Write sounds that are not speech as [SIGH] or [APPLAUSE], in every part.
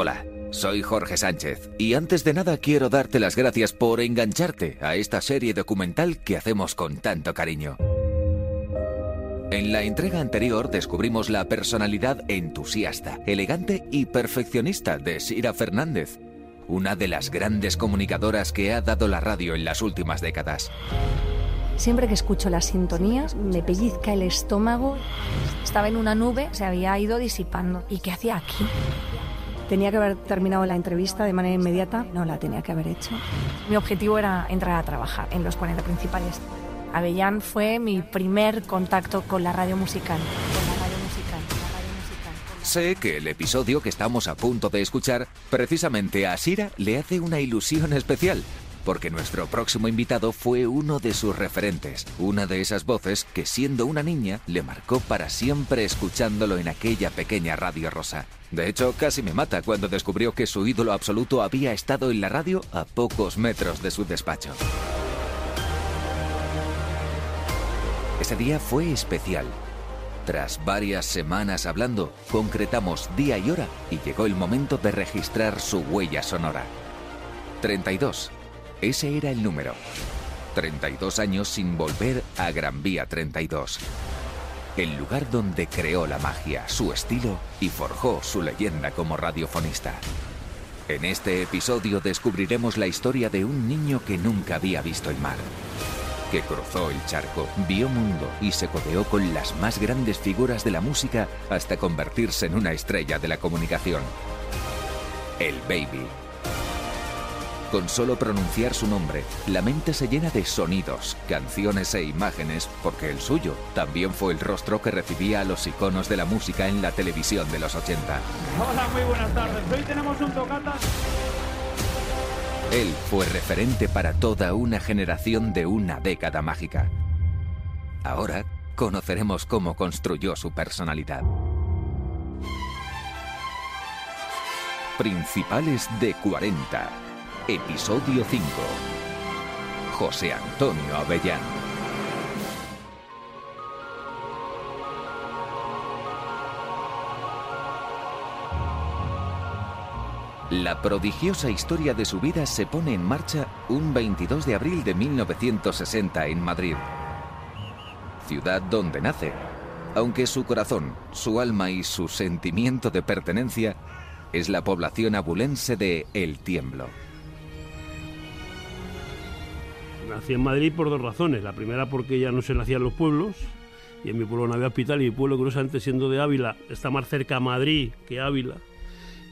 Hola, soy Jorge Sánchez y antes de nada quiero darte las gracias por engancharte a esta serie documental que hacemos con tanto cariño. En la entrega anterior descubrimos la personalidad entusiasta, elegante y perfeccionista de Sira Fernández, una de las grandes comunicadoras que ha dado la radio en las últimas décadas. Siempre que escucho las sintonías me pellizca el estómago. Estaba en una nube, se había ido disipando. ¿Y qué hacía aquí? Tenía que haber terminado la entrevista de manera inmediata, no la tenía que haber hecho. Mi objetivo era entrar a trabajar en los 40 principales. Avellán fue mi primer contacto con la radio musical. Sé que el episodio que estamos a punto de escuchar precisamente a Sira le hace una ilusión especial, porque nuestro próximo invitado fue uno de sus referentes, una de esas voces que siendo una niña le marcó para siempre escuchándolo en aquella pequeña radio rosa. De hecho, casi me mata cuando descubrió que su ídolo absoluto había estado en la radio a pocos metros de su despacho. Ese día fue especial. Tras varias semanas hablando, concretamos día y hora y llegó el momento de registrar su huella sonora. 32. Ese era el número. 32 años sin volver a Gran Vía 32. El lugar donde creó la magia, su estilo y forjó su leyenda como radiofonista. En este episodio descubriremos la historia de un niño que nunca había visto el mar que cruzó el charco, vio mundo y se codeó con las más grandes figuras de la música hasta convertirse en una estrella de la comunicación. El Baby. Con solo pronunciar su nombre, la mente se llena de sonidos, canciones e imágenes, porque el suyo también fue el rostro que recibía a los iconos de la música en la televisión de los 80. Hola, muy buenas tardes. Hoy tenemos un tocata él fue referente para toda una generación de una década mágica. Ahora conoceremos cómo construyó su personalidad. Principales de 40. Episodio 5. José Antonio Avellán. La prodigiosa historia de su vida se pone en marcha un 22 de abril de 1960 en Madrid, ciudad donde nace, aunque su corazón, su alma y su sentimiento de pertenencia es la población abulense de El Tiemblo. Nací en Madrid por dos razones. La primera porque ya no se nacían los pueblos, y en mi pueblo no había hospital, y mi pueblo, curiosamente, siendo de Ávila, está más cerca a Madrid que Ávila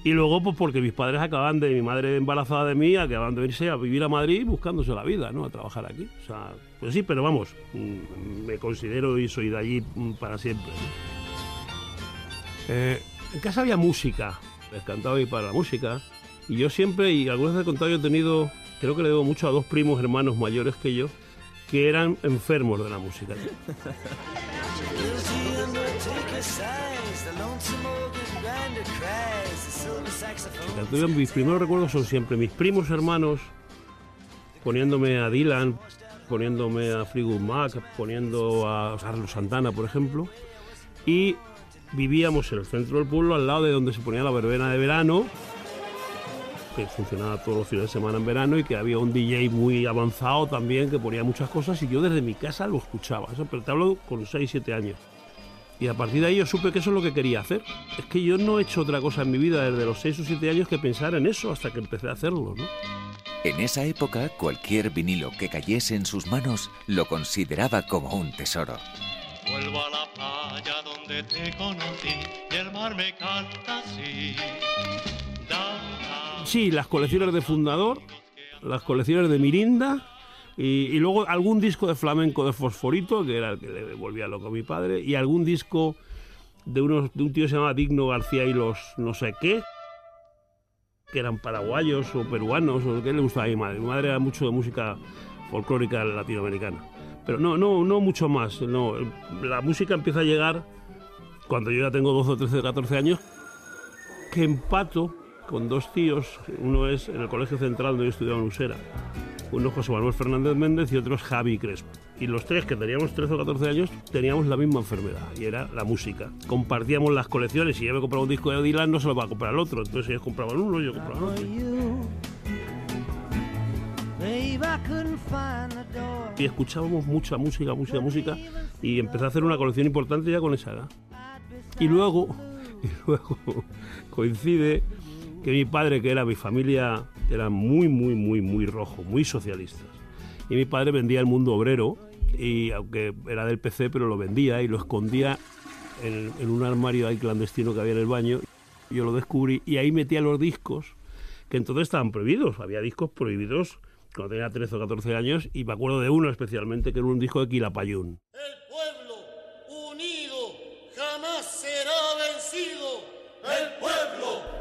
y luego, pues porque mis padres acaban de, mi madre embarazada de mí, acaban de irse a vivir a Madrid buscándose la vida, ¿no? A trabajar aquí. O sea, pues sí, pero vamos, mm, me considero y soy de allí mm, para siempre. Eh, en casa había música, les cantaba y para la música. Y yo siempre, y algunas veces he contado, yo he tenido, creo que le debo mucho a dos primos hermanos mayores que yo, que eran enfermos de la música. Mis primeros recuerdos son siempre mis primos hermanos poniéndome a Dylan, poniéndome a Fleetwood Mac, poniendo a Carlos Santana, por ejemplo, y vivíamos en el centro del pueblo, al lado de donde se ponía la verbena de verano, que funcionaba todos los fines de semana en verano y que había un DJ muy avanzado también que ponía muchas cosas y yo desde mi casa lo escuchaba. Eso, pero te hablo con 6, 7 años. Y a partir de ahí yo supe que eso es lo que quería hacer. Es que yo no he hecho otra cosa en mi vida desde los 6 o 7 años que pensar en eso hasta que empecé a hacerlo, ¿no? En esa época, cualquier vinilo que cayese en sus manos lo consideraba como un tesoro. Vuelvo a la playa donde te conocí y el mar me canta así. Sí, las colecciones de Fundador, las colecciones de Mirinda y, luego algún disco de flamenco de Fosforito, que era el que le volvía loco a mi padre, y algún disco de, unos, de un tío que se llamaba Digno García y los no sé qué, que eran paraguayos o peruanos, o que le gustaba a mi madre. Mi madre era mucho de música folclórica latinoamericana. Pero no, no, no mucho más. No. La música empieza a llegar cuando yo ya tengo 12, 13, 14 años, que empato con dos tíos. Uno es en el Colegio Central donde yo estudiaba en Usera uno José Manuel Fernández Méndez y otro Javi Crespo. Y los tres, que teníamos 13 o 14 años, teníamos la misma enfermedad, y era la música. Compartíamos las colecciones, y yo me compraba un disco de Dylan, no se lo va a comprar el otro, entonces ellos compraban uno, yo compraba otro. Y escuchábamos mucha música, música, música, y empecé a hacer una colección importante ya con esa edad. Y luego, [LAUGHS] y luego coincide que mi padre, que era mi familia, era muy, muy, muy, muy rojo, muy socialistas. Y mi padre vendía el mundo obrero, y aunque era del PC, pero lo vendía y lo escondía en, un armario ahí clandestino que había en el baño. Yo lo descubrí y ahí metía los discos, que entonces estaban prohibidos. Había discos prohibidos cuando tenía 13 o 14 años, y me acuerdo de uno especialmente, que era un disco de Quilapayún. El pueblo unido jamás será vencido. El pueblo.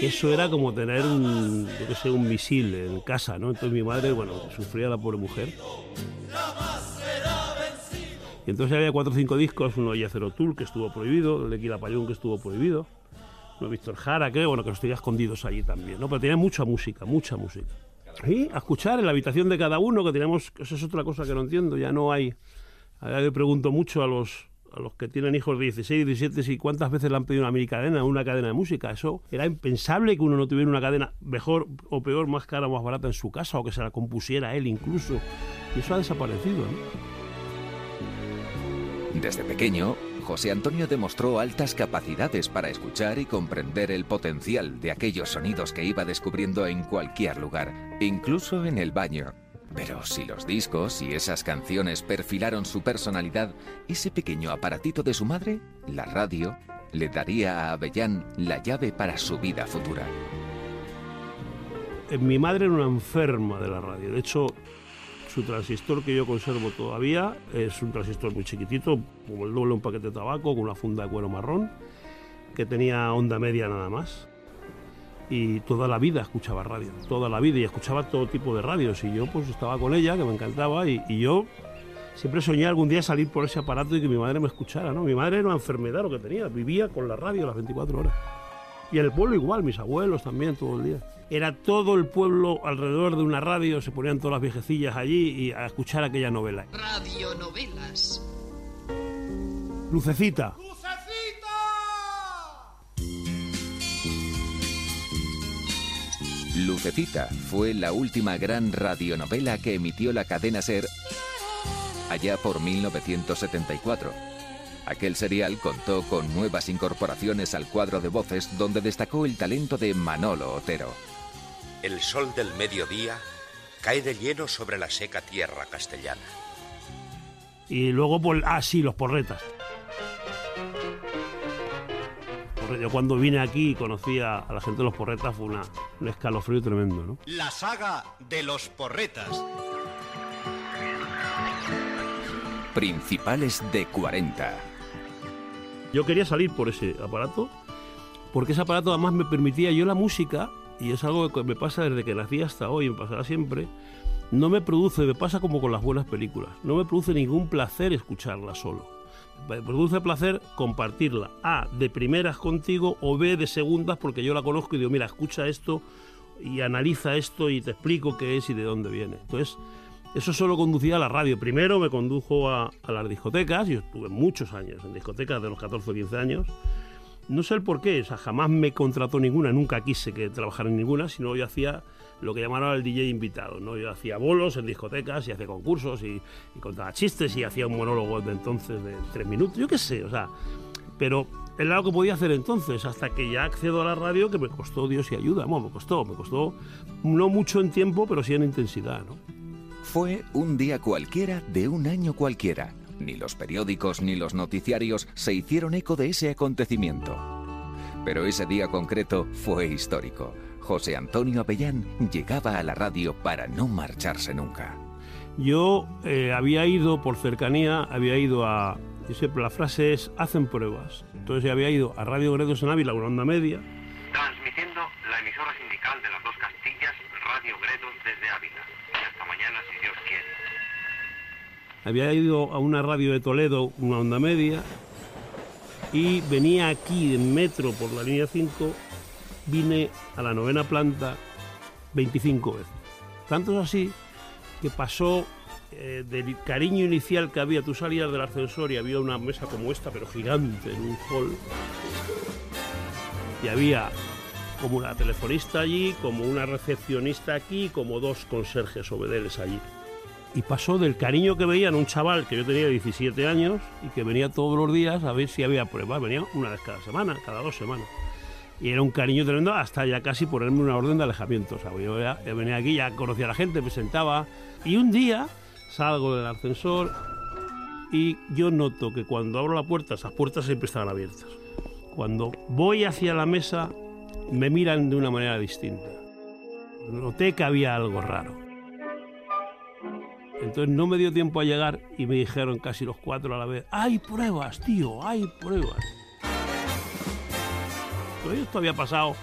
Eso era como tener un, yo sé, un misil en casa, ¿no? Entonces mi madre, bueno, sufría la pobre mujer. Y entonces había cuatro o cinco discos, uno de Yacero Tour, que estuvo prohibido, el de Quilapayún, que estuvo prohibido, uno de Víctor Jara, que bueno, que los tenía escondidos allí también, ¿no? Pero tenía mucha música, mucha música. Y a escuchar en la habitación de cada uno, que teníamos, eso es otra cosa que no entiendo, ya no hay. Ahora le pregunto mucho a los, a los que tienen hijos de 16, 17, si cuántas veces le han pedido una mini cadena, una cadena de música. Eso era impensable que uno no tuviera una cadena mejor o peor, más cara o más barata en su casa, o que se la compusiera él incluso. Y eso ha desaparecido. Desde pequeño, José Antonio demostró altas capacidades para escuchar y comprender el potencial de aquellos sonidos que iba descubriendo en cualquier lugar, incluso en el baño. Pero si los discos y esas canciones perfilaron su personalidad, ese pequeño aparatito de su madre, la radio, le daría a Avellán la llave para su vida futura. Eh, Mi madre era una enferma de la radio. De hecho, su transistor que yo conservo todavía es un transistor muy chiquitito, como el doble un paquete de tabaco, con una funda de cuero marrón, que tenía onda media nada más. Y toda la vida escuchaba radio, toda la vida, y escuchaba todo tipo de radios. Y yo pues estaba con ella, que me encantaba, y, y yo siempre soñé algún día salir por ese aparato y que mi madre me escuchara, ¿no? Mi madre era una enfermedad lo que tenía, vivía con la radio las 24 horas. Y en el pueblo igual, mis abuelos también, todo el día. Era todo el pueblo alrededor de una radio, se ponían todas las viejecillas allí y a escuchar aquella novela. Radionovelas. Lucecita. Lucecita fue la última gran radionovela que emitió la cadena Ser allá por 1974. Aquel serial contó con nuevas incorporaciones al cuadro de voces donde destacó el talento de Manolo Otero. El sol del mediodía cae de lleno sobre la seca tierra castellana. Y luego, por, ah, sí, los porretas. Yo cuando vine aquí y conocí a, a la gente de los porretas fue una, un escalofrío tremendo, ¿no? La saga de los porretas. Principales de 40. Yo quería salir por ese aparato, porque ese aparato además me permitía yo la música, y es algo que me pasa desde que nací hasta hoy, me pasará siempre, no me produce, me pasa como con las buenas películas, no me produce ningún placer escucharla solo. Produce placer compartirla, A, de primeras contigo, o B, de segundas, porque yo la conozco y digo, mira, escucha esto y analiza esto y te explico qué es y de dónde viene. Entonces, eso solo conducía a la radio. Primero me condujo a, a las discotecas, yo estuve muchos años en discotecas de los 14 o 15 años. No sé el por qué, o sea, jamás me contrató ninguna, nunca quise que trabajara en ninguna, sino yo hacía lo que llamaron el DJ invitado, ¿no? Yo hacía bolos en discotecas y hacía concursos y, contaba chistes y hacía un monólogo de entonces de tres minutos, yo qué sé, o sea, pero era lo que podía hacer entonces, hasta que ya accedo a la radio, que me costó Dios y ayuda, bueno, me costó, me costó no mucho en tiempo, pero sí en intensidad, ¿no? Fue un día cualquiera de un año cualquiera. Ni los periódicos ni los noticiarios se hicieron eco de ese acontecimiento. Pero ese día concreto fue histórico. José Antonio Avellán llegaba a la radio para no marcharse nunca. Yo eh, había ido por cercanía, había ido a. siempre la frase es: hacen pruebas. Entonces había ido a Radio Gredos en Ávila, una onda media. Transmitiendo la emisora sindical de las dos Castillas, Radio Gredos desde Ávila. Y hasta mañana, si Dios quiere. Había ido a una radio de Toledo, una onda media. Y venía aquí en metro por la línea 5. Vine a la novena planta 25 veces. Tanto es así que pasó eh, del cariño inicial que había, tú salías del ascensor y había una mesa como esta, pero gigante, en un hall, y había como una telefonista allí, como una recepcionista aquí, como dos conserjes obedeles allí. Y pasó del cariño que veían un chaval que yo tenía 17 años y que venía todos los días a ver si había pruebas, venía una vez cada semana, cada dos semanas. Y era un cariño tremendo hasta ya casi ponerme una orden de alejamiento. O sea, yo ya venía aquí, ya conocía a la gente, me sentaba. Y un día salgo del ascensor y yo noto que cuando abro la puerta, esas puertas siempre estaban abiertas. Cuando voy hacia la mesa, me miran de una manera distinta. Noté que había algo raro. Entonces no me dio tiempo a llegar y me dijeron casi los cuatro a la vez, hay pruebas, tío, hay pruebas. Todo esto había pasado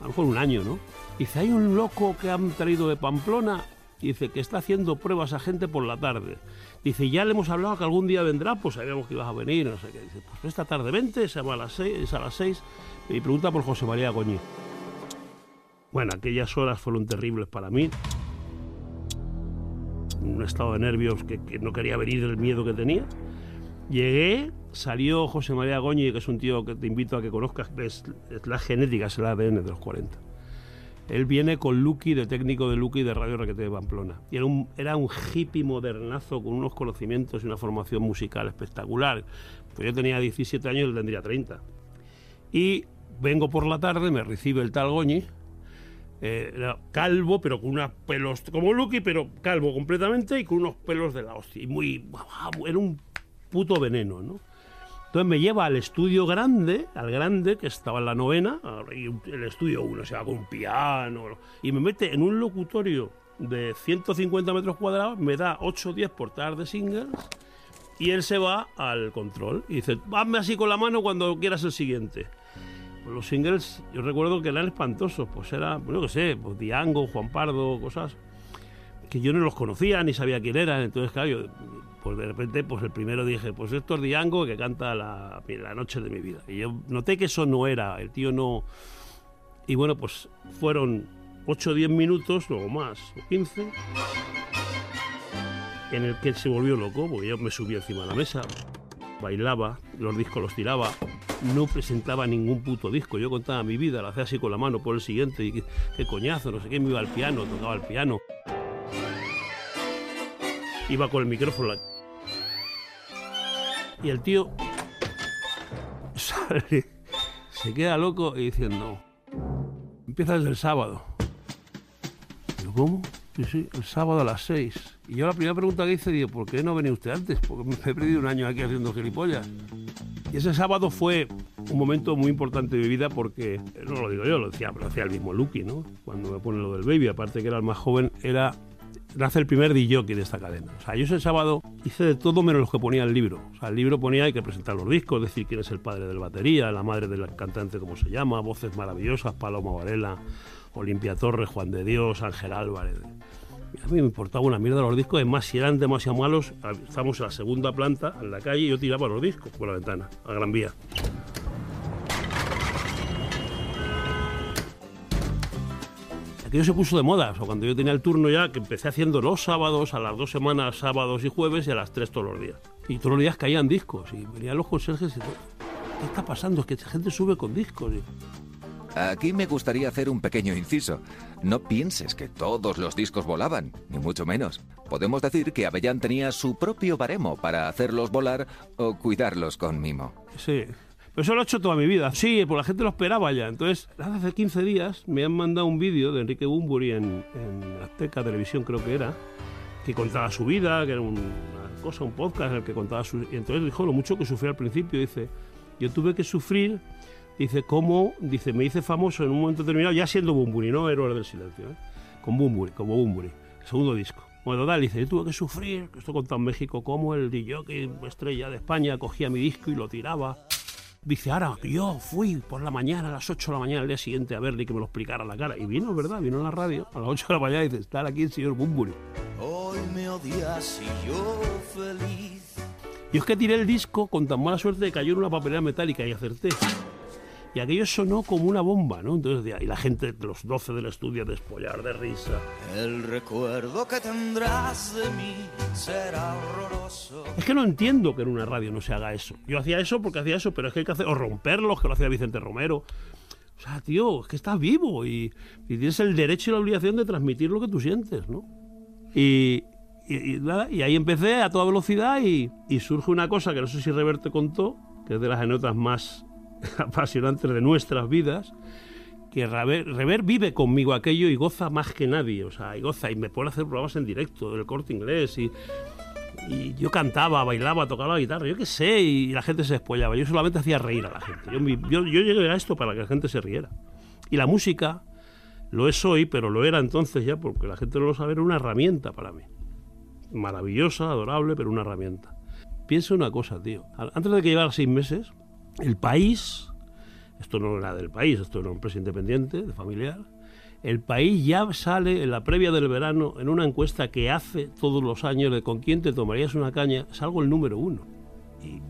a lo mejor un año, ¿no? Dice, hay un loco que han traído de Pamplona dice que está haciendo pruebas a gente por la tarde. Dice, ya le hemos hablado que algún día vendrá, pues sabíamos que ibas a venir, no sé. Dice, pues esta tarde vente, se va a las seis, es a las seis, y pregunta por José María Goñi. Bueno, aquellas horas fueron terribles para mí. Un estado de nervios que no quería venir del miedo que tenía. Llegué, salió José María Goñi, que es un tío que te invito a que conozcas, es, es la genética, es el ADN de los 40. Él viene con Lucky, de técnico de Lucky de Radio Raquete de Pamplona. Era un, era un hippie modernazo con unos conocimientos y una formación musical espectacular. Pues yo tenía 17 años y él tendría 30. Y vengo por la tarde, me recibe el tal Goñi, eh, era calvo, pero con unos pelos como Lucky, pero calvo completamente y con unos pelos de la hostia. Y muy. Era un puto veneno, ¿no? Entonces me lleva al estudio grande, al grande, que estaba en la novena, el estudio uno, o sea, con un piano, y me mete en un locutorio de 150 metros cuadrados, me da 8 o 10 portadas de singles, y él se va al control y dice, hazme así con la mano cuando quieras el siguiente. Los singles, yo recuerdo que eran espantosos, pues era, bueno, que sé, pues Diango, Juan Pardo, cosas que yo no los conocía ni sabía quién eran, entonces claro, yo, pues de repente, pues el primero dije, pues esto es Diango que canta la, la noche de mi vida. Y yo noté que eso no era, el tío no... Y bueno, pues fueron 8 o 10 minutos, luego más, o 15, en el que se volvió loco, porque yo me subí encima de la mesa, bailaba, los discos los tiraba, no presentaba ningún puto disco, yo contaba mi vida, la hacía así con la mano por el siguiente, y qué, qué coñazo, no sé qué, me iba al piano, tocaba el piano iba con el micrófono. Y el tío sale, se queda loco y diciendo, empieza desde el sábado. Digo, ¿cómo? Sí, sí, el sábado a las seis. Y yo la primera pregunta que hice, digo, ¿por qué no venía usted antes? Porque me he perdido un año aquí haciendo gilipollas. Y ese sábado fue un momento muy importante de mi vida porque, no lo digo yo, lo decía, lo decía el mismo Lucky, ¿no? Cuando me pone lo del baby, aparte que era el más joven, era nace el primer DJ de esta cadena. O sea, yo ese sábado hice de todo menos lo que ponía el libro. O sea, el libro ponía hay que presentar los discos, decir quién es el padre del batería, la madre del cantante, cómo se llama, voces maravillosas, Paloma Varela, Olimpia Torres, Juan de Dios, Ángel Álvarez. A mí me importaba una mierda los discos, es más, si eran demasiado malos, estamos en la segunda planta, en la calle, y yo tiraba los discos por la ventana, a Gran Vía. Aquello se puso de moda. O sea, cuando yo tenía el turno ya, que empecé haciendo los sábados, a las dos semanas, sábados y jueves, y a las tres todos los días. Y todos los días caían discos, y venían los conserjes y todo. ¿Qué está pasando? Es que esta gente sube con discos. Y... Aquí me gustaría hacer un pequeño inciso. No pienses que todos los discos volaban, ni mucho menos. Podemos decir que Avellán tenía su propio baremo para hacerlos volar o cuidarlos con mimo. Sí, pero eso lo he hecho toda mi vida. Sí, pues la gente lo esperaba ya. Entonces, hace 15 días me han mandado un vídeo de Enrique Bumburi en, Azteca Televisión, creo que era, que contaba su vida, que era una cosa, un podcast en el que contaba su... Y entonces dijo lo mucho que sufrió al principio. Dice, yo tuve que sufrir, dice, cómo, dice, me hice famoso en un momento determinado, ya siendo Bumburi, no Héroes del Silencio, ¿eh? con Bumburi, como Bumburi, segundo disco. Bueno, total, dice, yo tuve que sufrir, esto contado en México, como el DJ, estrella de España, cogía mi disco y lo tiraba Dice, ahora yo fui por la mañana, a las 8 de la mañana, al día siguiente, a verle y que me lo explicara a la cara. Y vino, ¿verdad? Vino en la radio a las 8 de la mañana y dice, está aquí el señor Bumburi. Hoy me odias y yo feliz. Yo es que tiré el disco con tan mala suerte que cayó en una papelera metálica y acerté. Y aquello sonó como una bomba, ¿no? Entonces, ahí la gente, los 12 del estudio, despollar de risa. El recuerdo que tendrás de mí será horroroso. Es que no entiendo que en una radio no se haga eso. Yo hacía eso porque hacía eso, pero es que hay que hacer, o romperlos, que lo hacía Vicente Romero. O sea, tío, es que estás vivo y, y tienes el derecho y la obligación de transmitir lo que tú sientes, ¿no? Y, y, y nada, y ahí empecé a toda velocidad y, y surge una cosa que no sé si Reverte contó, que es de las anécdotas más [LAUGHS] apasionantes de nuestras vidas, que Rever, vive conmigo aquello y goza más que nadie, o sea, y goza y me pone a hacer programas en directo del corte inglés y, yo cantaba, bailaba, tocaba la guitarra, yo qué sé, y la gente se despollaba. Yo solamente hacía reír a la gente. Yo, yo, yo llegué a esto para que la gente se riera. Y la música lo es hoy, pero lo era entonces ya, porque la gente no lo sabe, era una herramienta para mí. Maravillosa, adorable, pero una herramienta. Piensa una cosa, tío. Antes de que llevara seis meses, el país, esto no era del país, esto era una empresa independiente, de familiar, el país ya sale en la previa del verano en una encuesta que hace todos los años de con quién te tomarías una caña, salgo el número uno. Y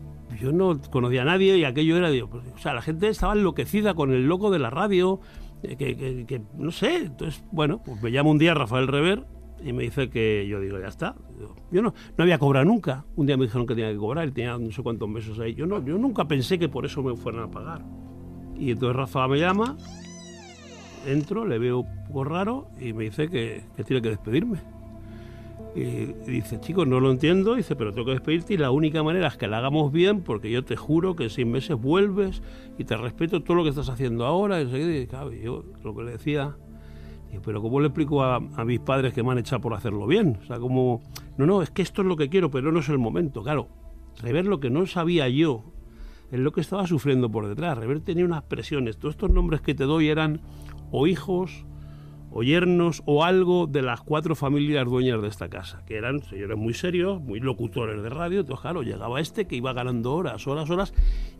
yo no conocía a nadie y aquello era, digo, pues, o sea, la gente estaba enloquecida con el loco de la radio, que, que, que, no sé, entonces, bueno, pues me llama un día Rafael Rever y me dice que yo digo, ya está. Yo no, no había cobrado nunca. Un día me dijeron que tenía que cobrar, y tenía no sé cuántos meses ahí. Yo, no, yo nunca pensé que por eso me fueran a pagar. Y entonces Rafa me llama, entro, le veo un poco raro y me dice que, que tiene que despedirme. Y, dice, chicos, no lo entiendo, dice, pero tengo que despedirte y la única manera es que la hagamos bien porque yo te juro que en seis meses vuelves y te respeto todo lo que estás haciendo ahora. Y, yo lo que le decía, pero ¿cómo le explico a, a, mis padres que me han echado por hacerlo bien? O sea, como, no, no, es que esto es lo que quiero, pero no es el momento. Claro, rever lo que no sabía yo es lo que estaba sufriendo por detrás. Rever tenía unas presiones. Todos estos nombres que te doy eran o hijos o yernos o algo de las cuatro familias dueñas de esta casa, que eran señores muy serios, muy locutores de radio. Entonces, claro, llegaba este que iba ganando horas, horas, horas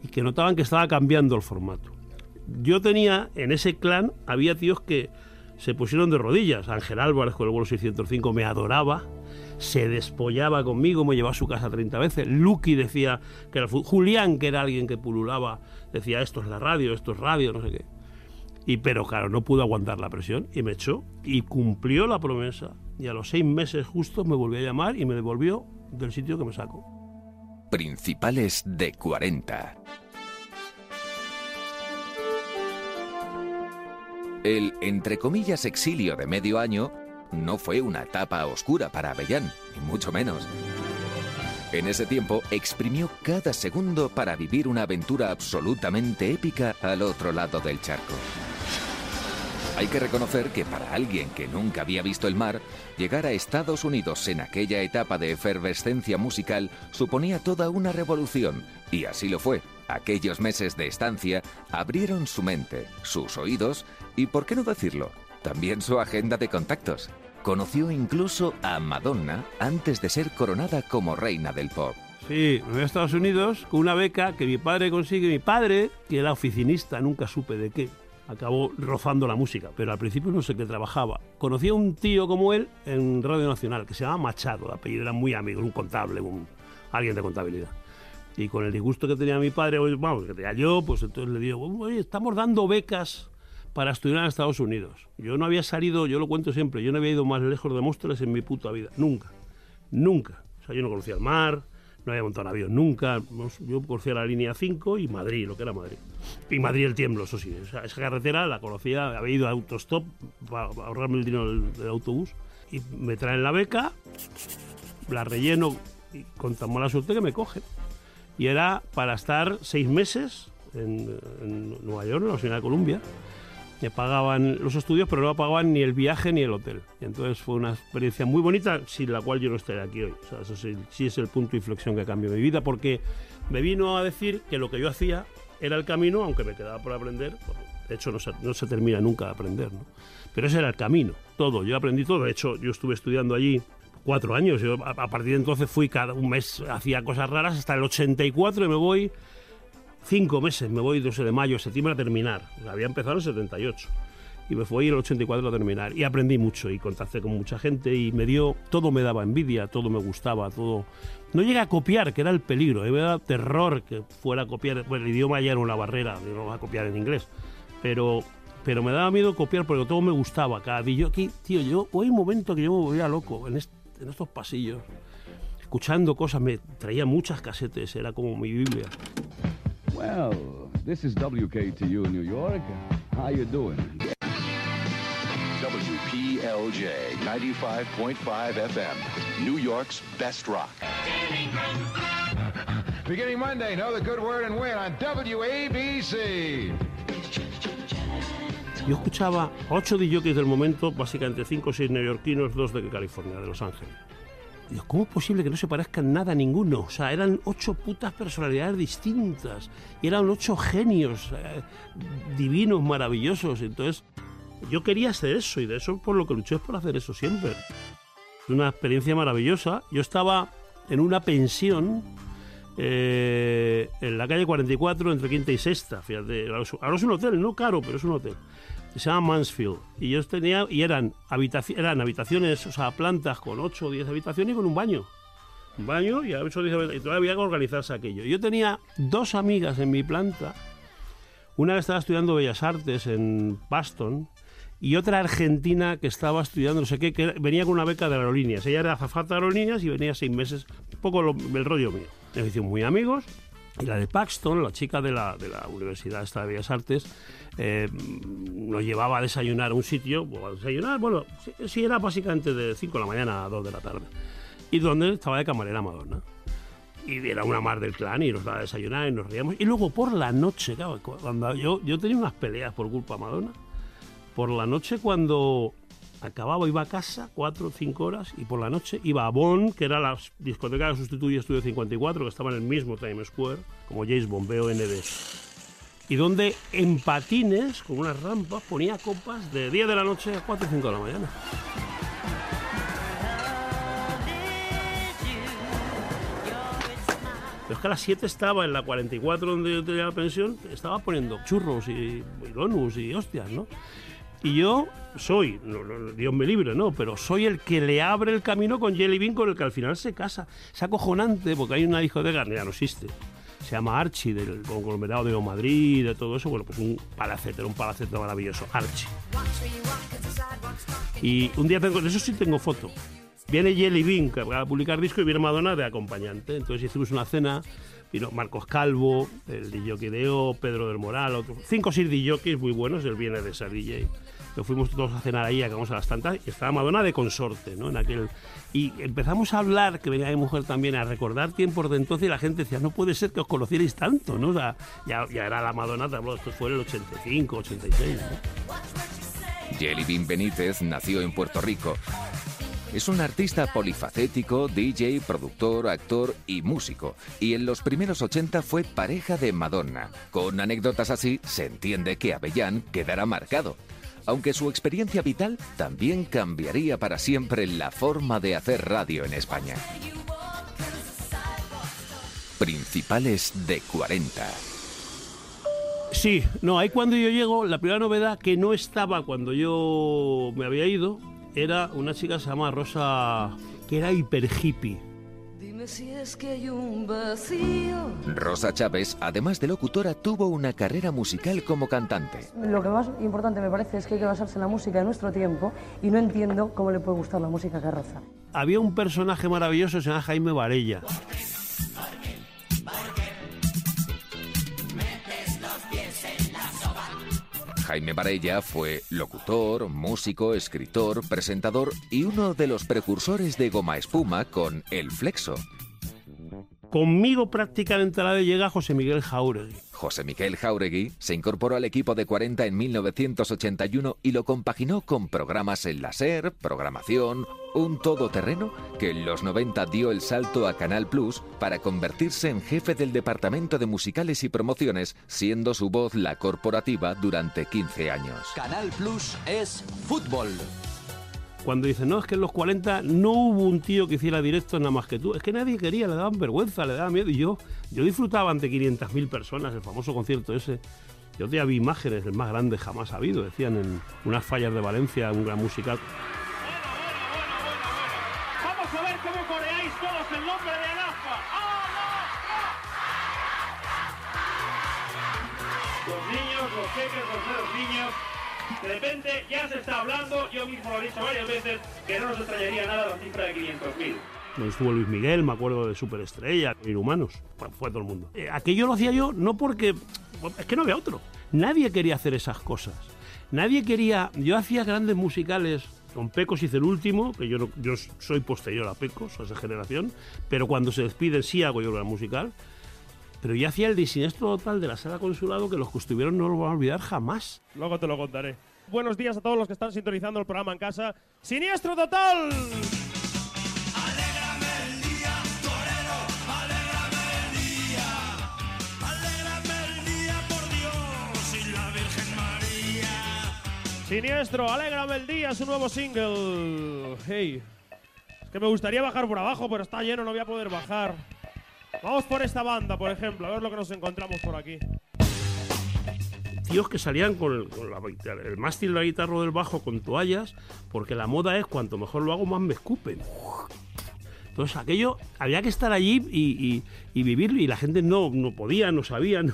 y que notaban que estaba cambiando el formato. Yo tenía, en ese clan, había tíos que se pusieron de rodillas. Ángel Álvarez con el vuelo 605 me adoraba, se despollaba conmigo, me llevaba a su casa 30 veces. Lucky decía que era Julián, que era alguien que pululaba, decía esto es la radio, esto es radio, no sé qué. Y pero claro, no pudo aguantar la presión y me echó y cumplió la promesa. Y a los seis meses justo me volvió a llamar y me devolvió del sitio que me sacó. Principales de 40. El, entre comillas, exilio de medio año no fue una etapa oscura para Avellán, ni mucho menos. En ese tiempo exprimió cada segundo para vivir una aventura absolutamente épica al otro lado del charco. Hay que reconocer que para alguien que nunca había visto el mar, llegar a Estados Unidos en aquella etapa de efervescencia musical suponía toda una revolución, y así lo fue. Aquellos meses de estancia abrieron su mente, sus oídos y, por qué no decirlo, también su agenda de contactos. Conoció incluso a Madonna antes de ser coronada como reina del pop. Sí, me voy a Estados Unidos con una beca que mi padre consigue. Mi padre, que era oficinista, nunca supe de qué, acabó rozando la música, pero al principio no sé qué trabajaba. Conocí a un tío como él en Radio Nacional, que se llama Machado, de apellido, era muy amigo, un contable, un, alguien de contabilidad. Y con el disgusto que tenía mi padre, vamos, que tenía yo, pues entonces le digo, oye, estamos dando becas para estudiar en Estados Unidos. Yo no había salido, yo lo cuento siempre, yo no había ido más lejos de Móstoles en mi puta vida, nunca, nunca. O sea, yo no conocía el mar, no había montado en avión nunca. Yo conocía la línea 5 y Madrid, lo que era Madrid. Y Madrid el tiemblo, eso sí. Esa, esa carretera la conocía, había ido a autostop para ahorrarme el dinero del, autobús. Y me traen la beca, la relleno y con tan mala suerte que me cogen. Y era para estar seis meses en, en Nueva York, en la Universidad de Columbia me pagaban los estudios, pero no pagaban ni el viaje ni el hotel. Y entonces fue una experiencia muy bonita, sin la cual yo no estaría aquí hoy. O sea, eso sí, sí, es el punto de inflexión que cambió mi vida, porque me vino a decir que lo que yo hacía era el camino, aunque me quedaba por aprender. De hecho, no se, no se termina nunca de aprender, ¿no? Pero ese era el camino, todo. Yo aprendí todo. De hecho, yo estuve estudiando allí cuatro años. Yo, a, a partir de entonces fui cada un mes, hacía cosas raras, hasta el 84 y me voy cinco meses, me voy 12 de mayo, septiembre a terminar. Había empezado en el 78. y me fui en el 84 a terminar. Y aprendí mucho y contacté con mucha gente y me dio, todo me daba envidia, todo me gustaba, todo... No llegué a copiar, que era el peligro, me daba terror que fuera a copiar, bueno, el idioma ya era una barrera, no va a copiar en inglés, pero, pero me daba miedo copiar porque todo me gustaba. Cada día, yo aquí, tío, yo, hay un momento que yo me volvía loco en, en estos pasillos, escuchando cosas, me traía muchas casetes, era como mi Biblia. Well, this is WKTU New York. How you doing? WPLJ 95.5 FM, New York's best rock. Beginning Monday, know the good word and win on WABC. Yo escuchaba ocho DJs del momento, básicamente cinco o seis neoyorquinos, dos de California, de Los Ángeles. Digo, ¿cómo es posible que no se parezcan nada a ninguno? O sea, eran ocho putas personalidades distintas. Y eran ocho genios eh, divinos, maravillosos. Entonces, yo quería hacer eso y de eso por lo que luché es por hacer eso siempre. Es una experiencia maravillosa. Yo estaba en una pensión eh, en la calle 44 entre quinta y sexta. Fíjate, ahora es un hotel, no caro, pero es un hotel. Se llama Mansfield. Y yo tenía, y eran, eran habitaciones, o sea, plantas con 8 o 10 habitaciones y con un baño. Un baño y, 8 o 10 habitaciones, y todavía había que organizarse aquello. Yo tenía dos amigas en mi planta. Una que estaba estudiando Bellas Artes en Boston y otra argentina que estaba estudiando no sé qué, que venía con una beca de aerolíneas. Ella era azafata de aerolíneas y venía seis meses, un poco el rollo mío. Nos hicimos muy amigos. Y la de Paxton, la chica de la, de la Universidad de Bellas Artes, eh, nos llevaba a desayunar a un sitio, a desayunar, bueno, sí, era básicamente de 5 de la mañana a 2 de la tarde. Y donde estaba de camarera Madonna. Y era una mar del clan y nos daba a desayunar y nos reíamos. Y luego por la noche, claro, cuando yo, yo tenía unas peleas por culpa de Madonna. Por la noche cuando acababa, iba a casa cuatro o cinco horas y por la noche iba a Bonn, que era la discoteca que sustituye Estudio 54, que estaba en el mismo Times Square, como James Bond, BOND. Y donde en patines, con unas rampas, ponía copas de 10 de la noche a 4 o 5 de la mañana. Pero es que a las 7 estaba en la 44 donde yo tenía la pensión, estaba poniendo churros y, y donuts y hostias, ¿no? Y yo soy, Dios me libre, no, pero soy el que le abre el camino con Jelly Bean con el que al final se casa. Es acojonante porque hay una discoteca, ya no existe. Se llama Archie, del conglomerado de Madrid, de todo eso. Bueno, pues un palacete, un palacete maravilloso, Archie. Y un día tengo, de eso sí tengo foto. Viene Jelly Bean a publicar disco y viene Madonna de acompañante. Entonces hicimos una cena vino Marcos Calvo, el DJ de Pedro del Moral, otro, cinco o seis DJs muy buenos, él viene de ser DJ. Nos fuimos todos a cenar ahí, acabamos a las tantas, y estaba Madonna de consorte, ¿no? En aquel... Y empezamos a hablar, que venía mi mujer también, a recordar tiempos de entonces, y la gente decía, no puede ser que os conocierais tanto, ¿no? O sea, ya, ya era la Madonna, esto fue en el 85, 86, ¿no? Jelly Bean Benítez nació en Puerto Rico es un artista polifacético, DJ, productor, actor y músico, y en los primeros 80 fue pareja de Madonna. Con anécdotas así, se entiende que Avellán quedará marcado, aunque su experiencia vital también cambiaría para siempre la forma de hacer radio en España. Principales de 40. Sí, no, ahí cuando yo llego, la primera novedad que no estaba cuando yo me había ido, era una chica que se llama Rosa, que era hiper hippie. Dime si es que hay un vacío. Rosa Chávez, además de locutora, tuvo una carrera musical como cantante. Lo que más importante me parece es que hay que basarse en la música de nuestro tiempo y no entiendo cómo le puede gustar la música a Rosa. Había un personaje maravilloso, se llama Jaime Varella. Jaime Varella fue locutor, músico, escritor, presentador y uno de los precursores de Goma Espuma con El Flexo. Conmigo prácticamente a la de llega José Miguel Jauregui. José Miguel Jauregui se incorporó al equipo de 40 en 1981 y lo compaginó con programas en la SER, programación, un todoterreno que en los 90 dio el salto a Canal Plus para convertirse en jefe del departamento de musicales y promociones, siendo su voz la corporativa durante 15 años. Canal Plus es fútbol cuando dicen, no, es que en los 40 no hubo un tío que hiciera directo nada más que tú. Es que nadie quería, le daban vergüenza, le daban miedo. Y yo, yo disfrutaba ante 500.000 personas, el famoso concierto ese, Yo ya vi imágenes, el más grande jamás ha habido, decían en unas fallas de Valencia, un gran musical. Vamos a ver cómo coreáis todos el nombre de Alaska. Los niños, los peques, los niños. De repente ya se está hablando, yo mismo lo he dicho varias veces, que no nos extrañaría nada la cifra de 500.000. Donde estuvo Luis Miguel, me acuerdo de Superestrella, Inhumanos, fue, fue todo el mundo. Eh, aquello lo hacía yo no porque... Es que no había otro. Nadie quería hacer esas cosas. Nadie quería... Yo hacía grandes musicales con Pecos hice el último, que yo, no- yo soy posterior a Pecos, a esa generación, pero cuando se despiden sí hago yo el musical. Pero yo hacía el de Siniestro Total de la Sala Consulado, que los que estuvieron no lo van a olvidar jamás. Luego te lo contaré. Buenos días a todos los que están sintonizando el programa en casa. ¡Siniestro total! Siniestro, alégrame el día, su nuevo single. Hey, es que me gustaría bajar por abajo, pero está lleno, no voy a poder bajar. Vamos por esta banda, por ejemplo, a ver lo que nos encontramos por aquí. Tíos que salían con, el, el mástil de la guitarra o del bajo con toallas, porque la moda es cuanto mejor lo hago, más me escupen. Entonces aquello, había que estar allí y, y- vivirlo, y la gente no, no podía, no sabía, [LAUGHS] no,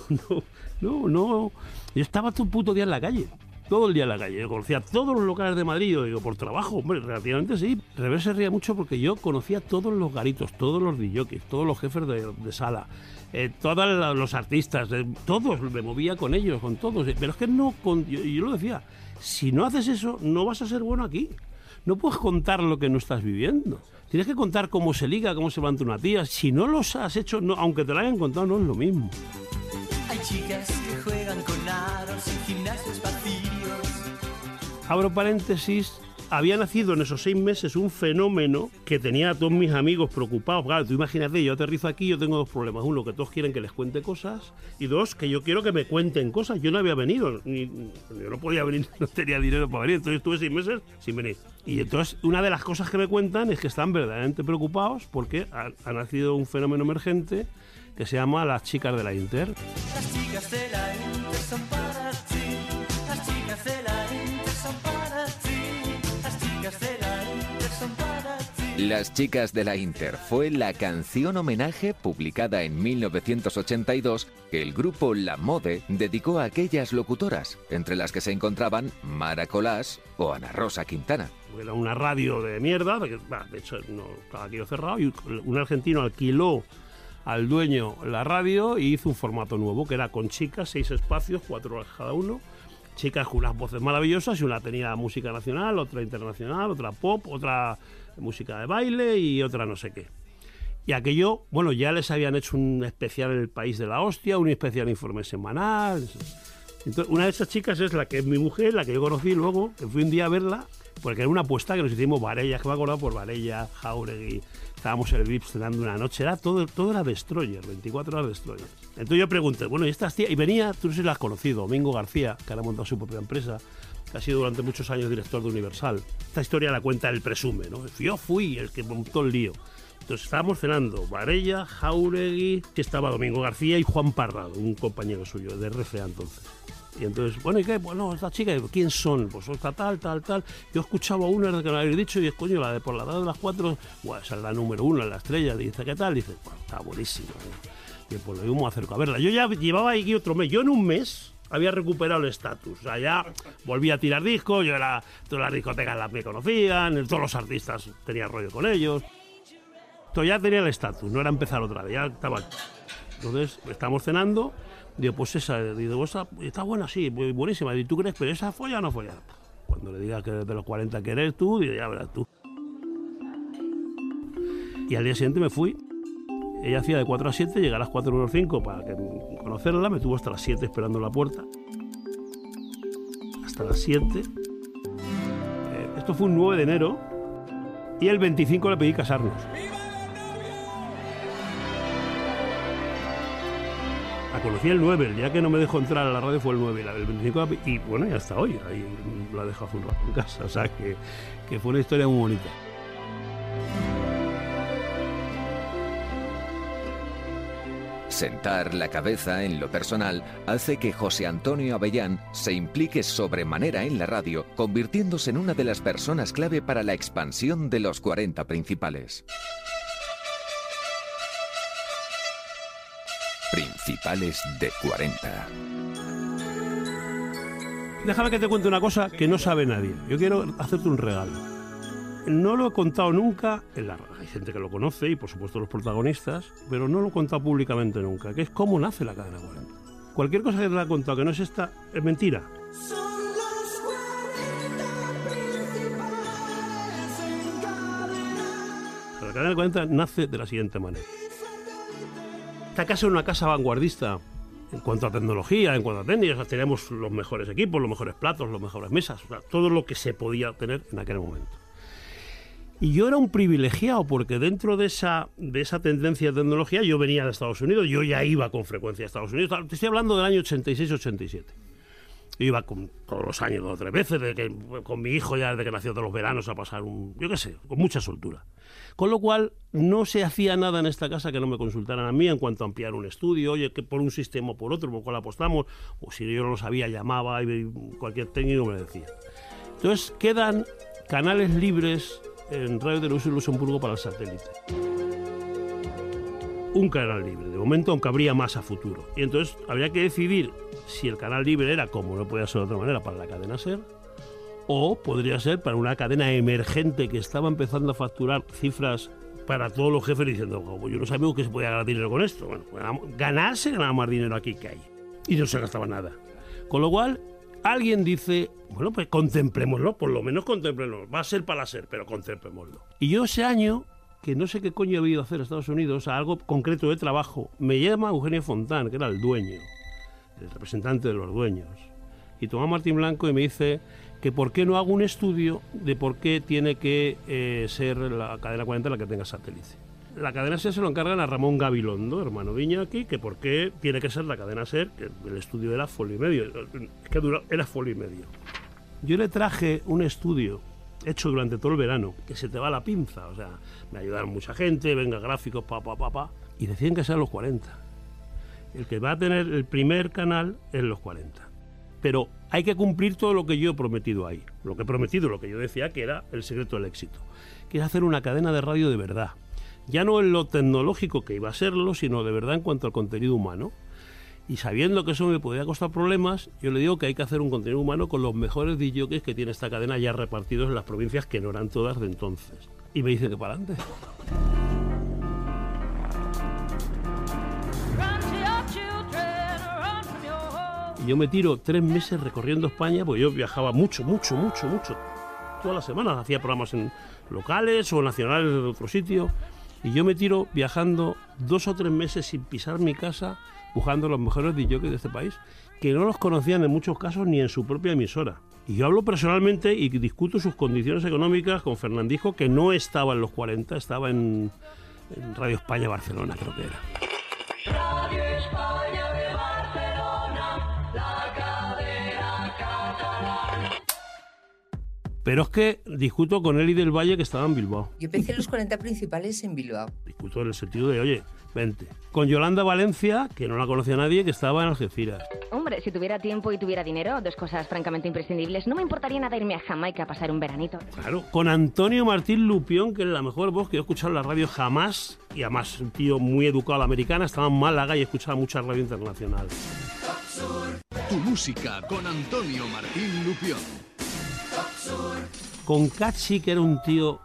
no, no. Yo estaba todo un puto día en la calle, todo el día en la calle. Yo conocía todos los locales de Madrid, yo digo, por trabajo, hombre, relativamente sí. Revés se ría mucho porque yo conocía todos los garitos, todos los DJs, todos los jefes de, de sala, eh, todos los artistas, eh, todos, me movía con ellos, con todos. eh, Pero es que no, con, yo, yo lo decía, si no haces eso, no vas a ser bueno aquí. No puedes contar lo que no estás viviendo. Tienes que contar cómo se liga, cómo se levanta una tía. Si no los has hecho, no, aunque te lo hayan contado, no es lo mismo. Hay chicas que juegan con aros vacíos. Abro paréntesis. Había nacido en esos seis meses un fenómeno que tenía a todos mis amigos preocupados. Claro, tú imagínate, yo aterrizo aquí, yo tengo dos problemas. Uno, que todos quieren que les cuente cosas. Y dos, que yo quiero que me cuenten cosas. Yo no había venido, ni, yo no podía venir, [LAUGHS] no tenía dinero para venir. Entonces estuve seis meses sin venir. Y entonces una de las cosas que me cuentan es que están verdaderamente preocupados porque ha, nacido un fenómeno emergente que se llama las chicas de la Inter. Las chicas de la Inter Las chicas de la Inter fue la canción homenaje publicada en 1982 que el grupo La Mode dedicó a aquellas locutoras, entre las que se encontraban Mara Colás o Ana Rosa Quintana. Era una radio de mierda, de hecho no estaba aquello cerrado, y un argentino alquiló al dueño la radio y hizo un formato nuevo, que era con chicas, seis espacios, cuatro horas cada uno, chicas con unas voces maravillosas, y una tenía música nacional, otra internacional, otra pop, otra música de baile y otra no sé qué. Y aquello, bueno, ya les habían hecho un especial en el País de la Hostia, un especial informe semanal. Entonces, una de esas chicas es la que es mi mujer, la que yo conocí luego, que fui un día a verla, porque era una apuesta que nos hicimos Varella, que me acordado por Varella, Jauregui, estábamos en el Vips cenando una noche, era todo, todo era Destroyer, 24 horas Destroyer. Entonces yo pregunté, bueno, y estas tías, y venía, tú no sé si la has conocido, Domingo García, que ahora ha montado su propia empresa, ha sido durante muchos años director de Universal. Esta historia la cuenta el presume, ¿no? Yo fui el que montó el lío. Entonces estábamos cenando Varella, Jauregui, que estaba Domingo García y Juan Parrado, un compañero suyo de RCA entonces. Y entonces, bueno, ¿y qué? Bueno, esta chica, ¿quién son? Pues esta tal, tal, tal. Yo escuchaba una que me habéis dicho y es coño, la de por la edad de las cuatro, bueno, esa es la número uno la estrella. Dice, ¿qué tal? Dice, bueno, está buenísima. ¿eh? Y pues lo íbamos a acercar a verla. Yo ya llevaba aquí otro mes. Yo en un mes había recuperado el estatus. O sea, ya volví a tirar discos, yo era, todas las discotecas las me conocían, todos los artistas tenía rollo con ellos. Entonces ya tenía el estatus, no era empezar otra vez, ya estaba. Entonces, estamos cenando, digo, pues esa, digo, esa, está buena, sí, bu- buenísima. ¿Y tú crees, pero esa folla o no folla? Cuando le digas que de los 40 que eres tú, digo, ya verás tú. Y al día siguiente me fui. Ella hacía de 4 a 7, llegué a las 4 menos 5 para conocerla, me tuvo hasta las 7 esperando en la puerta. Hasta las 7. Eh, esto fue un 9 de enero y el 25 le pedí casarnos. La conocí el 9, el día que no me dejó entrar a la radio fue el 9, la del 25 la pe- y bueno, y hasta hoy, ahí la dejado hace un rato en casa, o sea que, que fue una historia muy bonita. Sentar la cabeza en lo personal hace que José Antonio Avellán se implique sobremanera en la radio, convirtiéndose en una de las personas clave para la expansión de los 40 principales. Principales de 40. Déjame que te cuente una cosa que no sabe nadie. Yo quiero hacerte un regalo. No lo he contado nunca en la Hay gente que lo conoce y por supuesto los protagonistas, pero no lo he contado públicamente nunca, que es cómo nace la cadena 40. Cualquier cosa que te haya contado que no es esta es mentira. La cadena 40 nace de la siguiente manera. Esta casa es una casa vanguardista en cuanto a tecnología, en cuanto a técnicas, teníamos los mejores equipos, los mejores platos, las mejores mesas, o sea, todo lo que se podía tener en aquel momento. Y yo era un privilegiado porque dentro de esa, de esa tendencia de tecnología yo venía de Estados Unidos, yo ya iba con frecuencia a Estados Unidos, te estoy hablando del año 86-87. Iba con, todos los años dos o tres veces, de que, con mi hijo ya desde que nació todos los veranos a pasar un, yo qué sé, con mucha soltura. Con lo cual, no se hacía nada en esta casa que no me consultaran a mí en cuanto a ampliar un estudio, oye, que por un sistema o por otro, por cuál apostamos, o si yo no lo sabía, llamaba y cualquier técnico me decía. Entonces, quedan canales libres en Radio y Luxemburgo para el satélite. Un canal libre, de momento, aunque habría más a futuro. Y entonces habría que decidir si el canal libre era, como no podía ser de otra manera, para la cadena SER, o podría ser para una cadena emergente que estaba empezando a facturar cifras para todos los jefes diciendo, oh, yo no sabía que se podía ganar dinero con esto. Bueno, ganarse ganaba más dinero aquí que ahí. Y no se gastaba nada. Con lo cual, alguien dice, bueno, pues contemplémoslo, por lo menos contemplémoslo. Va a ser para ser, pero contemplémoslo. Y yo ese año, que no sé qué coño he ido a hacer a Estados Unidos, a algo concreto de trabajo, me llama Eugenio Fontán, que era el dueño, el representante de los dueños. Y toma Martín Blanco y me dice que por qué no hago un estudio de por qué tiene que eh, ser la cadena 40 la que tenga satélite. La cadena SER se lo encargan a Ramón Gabilondo, hermano Viña aquí, que por qué tiene que ser la cadena SER, que el estudio era folio y medio, era folio y medio. Yo le traje un estudio hecho durante todo el verano, que se te va la pinza, o sea, me ayudaron mucha gente, venga gráficos, pa, pa, pa, pa, y decían que sean los 40. El que va a tener el primer canal es los 40 pero hay que cumplir todo lo que yo he prometido ahí. Lo que he prometido, lo que yo decía que era el secreto del éxito, que es hacer una cadena de radio de verdad. Ya no en lo tecnológico que iba a serlo, sino de verdad en cuanto al contenido humano. Y sabiendo que eso me podía costar problemas, yo le digo que hay que hacer un contenido humano con los mejores DJs que tiene esta cadena ya repartidos en las provincias que no eran todas de entonces. Y me dice que para adelante. yo me tiro tres meses recorriendo España, porque yo viajaba mucho, mucho, mucho, mucho. Todas las semanas hacía programas en locales o nacionales de otro sitio. Y yo me tiro viajando dos o tres meses sin pisar mi casa, buscando los mejores DJs de este país, que no los conocían en muchos casos ni en su propia emisora. Y yo hablo personalmente y discuto sus condiciones económicas con Fernandijo, que no estaba en los 40, estaba en Radio España Barcelona, creo que era. Pero es que discuto con Eli del Valle que estaba en Bilbao. Yo pensé en los 40 principales en Bilbao. Discuto en el sentido de, oye, vente. Con Yolanda Valencia, que no la conocía nadie, que estaba en Algeciras. Hombre, si tuviera tiempo y tuviera dinero, dos cosas francamente imprescindibles, no me importaría nada irme a Jamaica a pasar un veranito. Claro, con Antonio Martín Lupión, que es la mejor voz que he escuchado en la radio jamás, y además un tío muy educado a la americana, estaba en Málaga y escuchaba mucha radio internacional. Tu música con Antonio Martín Lupión. Con Cachi, que era un tío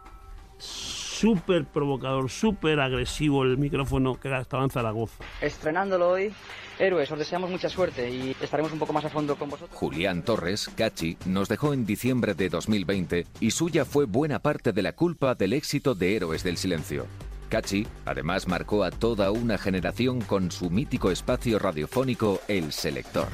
súper provocador, súper agresivo, el micrófono que estaba en Zaragoza. Estrenándolo hoy, Héroes, os deseamos mucha suerte y estaremos un poco más a fondo con vosotros. Julián Torres, Cachi, nos dejó en diciembre de 2020 y suya fue buena parte de la culpa del éxito de Héroes del Silencio. Cachi, además, marcó a toda una generación con su mítico espacio radiofónico El Selector.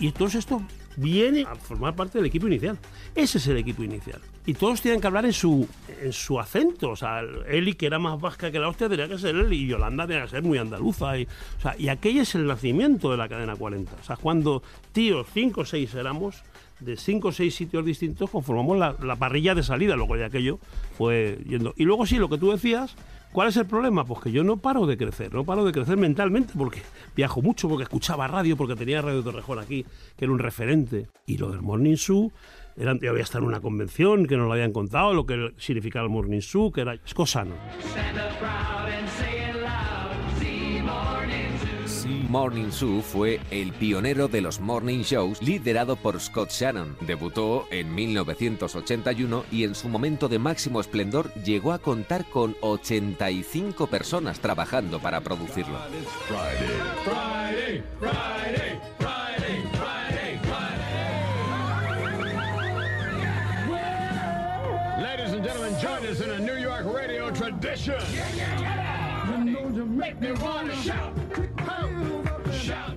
Y todo esto viene a formar parte del equipo inicial. Ese es el equipo inicial. Y todos tienen que hablar en su, en su acento. O sea, Eli, que era más vasca que la hostia, tenía que ser él, y Yolanda tenía que ser muy andaluza. Y, o sea, y aquello es el nacimiento de la cadena 40. O sea, cuando tíos, cinco o seis éramos, de cinco o seis sitios distintos, conformamos la, la parrilla de salida. Luego de aquello fue yendo. Y luego sí, lo que tú decías, ¿Cuál es el problema? Pues que yo no paro de crecer, no paro de crecer mentalmente porque viajo mucho, porque escuchaba radio, porque tenía Radio Torrejón aquí, que era un referente. Y lo del Morning Zoo, era, yo había estado en una convención que nos lo habían contado, lo que significaba el Morning Zoo, que era escosano. Morning Zoo fue el pionero de los morning shows liderado por Scott Shannon. Debutó en 1981 y en su momento de máximo esplendor llegó a contar con 85 personas trabajando para producirlo. Ladies and gentlemen, join us in a New York radio tradition.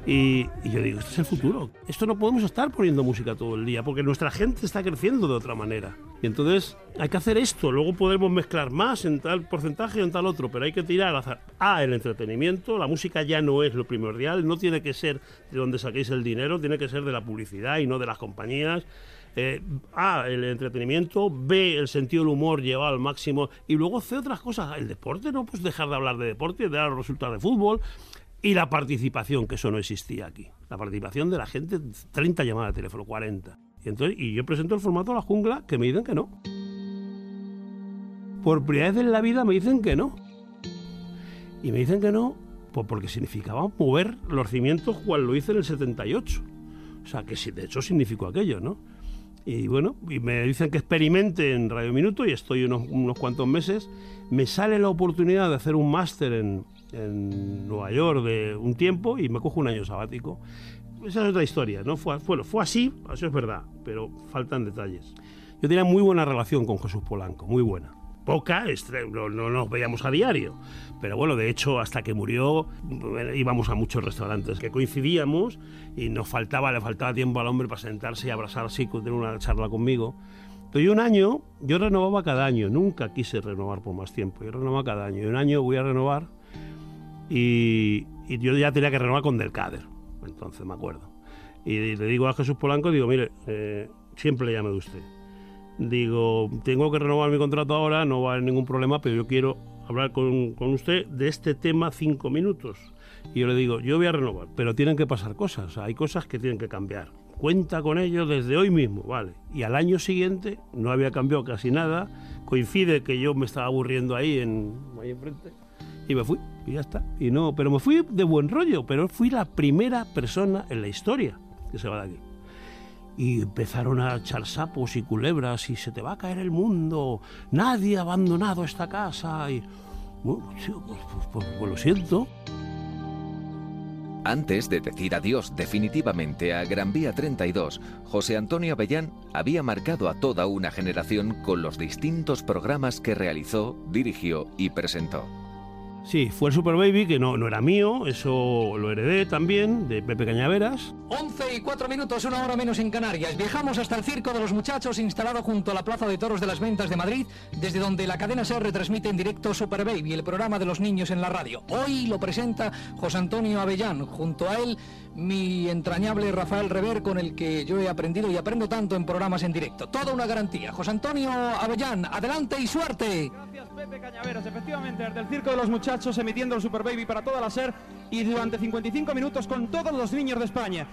Y, yo digo, este es el futuro. Esto no podemos estar poniendo música todo el día, porque nuestra gente está creciendo de otra manera. Y entonces hay que hacer esto. Luego podemos mezclar más en tal porcentaje o en tal otro, pero hay que tirar A, el entretenimiento. La música ya no es lo primordial, no tiene que ser de donde saquéis el dinero, tiene que ser de la publicidad y no de las compañías. Eh, A, el entretenimiento, B, el sentido del humor llevado al máximo y luego C, otras cosas. El deporte, no pues dejar de hablar de deporte, de dar los resultados de fútbol y la participación, que eso no existía aquí. La participación de la gente, 30 llamadas de teléfono, 40. Y, entonces, y yo presento el formato a la jungla que me dicen que no. Por primera vez en la vida me dicen que no. Y me dicen que no pues porque significaba mover los cimientos cual lo hice en el 78. O sea, que de hecho significó aquello, ¿no? Y bueno, y me dicen que experimente en Radio Minuto y estoy unos, unos cuantos meses. Me sale la oportunidad de hacer un máster en, en Nueva York de un tiempo y me cojo un año sabático. Esa es otra historia, ¿no? Fue, bueno, fue así, eso es verdad, pero faltan detalles. Yo tenía muy buena relación con Jesús Polanco, muy buena. Poca, no, no nos veíamos a diario, pero bueno, de hecho, hasta que murió bueno, íbamos a muchos restaurantes que coincidíamos y nos faltaba, le faltaba tiempo al hombre para sentarse y abrazarse y tener una charla conmigo. Yo un año, yo renovaba cada año, nunca quise renovar por más tiempo, yo renovaba cada año. Y un año voy a renovar y, y yo ya tenía que renovar con Delcader, entonces me acuerdo. Y le digo a Jesús Polanco, digo, mire, eh, siempre le llame de usted. Digo, tengo que renovar mi contrato ahora, no va a haber ningún problema, pero yo quiero hablar con, con usted de este tema cinco minutos. Y yo le digo, yo voy a renovar, pero tienen que pasar cosas, hay cosas que tienen que cambiar. Cuenta con ello desde hoy mismo, ¿vale? Y al año siguiente no había cambiado casi nada, coincide que yo me estaba aburriendo ahí, en, ahí enfrente, y me fui, y ya está. Y no, pero me fui de buen rollo, pero fui la primera persona en la historia que se va de aquí. Y empezaron a echar sapos y culebras y se te va a caer el mundo, nadie ha abandonado esta casa y... Bueno, pues, pues- pues- pues lo siento. Antes de decir adiós definitivamente a Gran Vía 32, José Antonio Avellán había marcado a toda una generación con los distintos programas que realizó, dirigió y presentó. Sí, fue el Super Baby, que no, no era mío, eso lo heredé también, de Pepe Cañaveras. 11 y 4 minutos, una hora menos en Canarias. Viajamos hasta el Circo de los Muchachos, instalado junto a la Plaza de Toros de las Ventas de Madrid, desde donde la cadena SER retransmite en directo Super Baby, el programa de los niños en la radio. Hoy lo presenta José Antonio Avellán. Junto a él, mi entrañable Rafael Rever, con el que yo he aprendido y aprendo tanto en programas en directo. Toda una garantía. José Antonio Avellán, adelante y suerte. Gracias Pepe Cañaveras, efectivamente, desde el Circo de los Muchachos emitiendo el Super Baby para toda la SER y durante 55 minutos con todos los niños de España.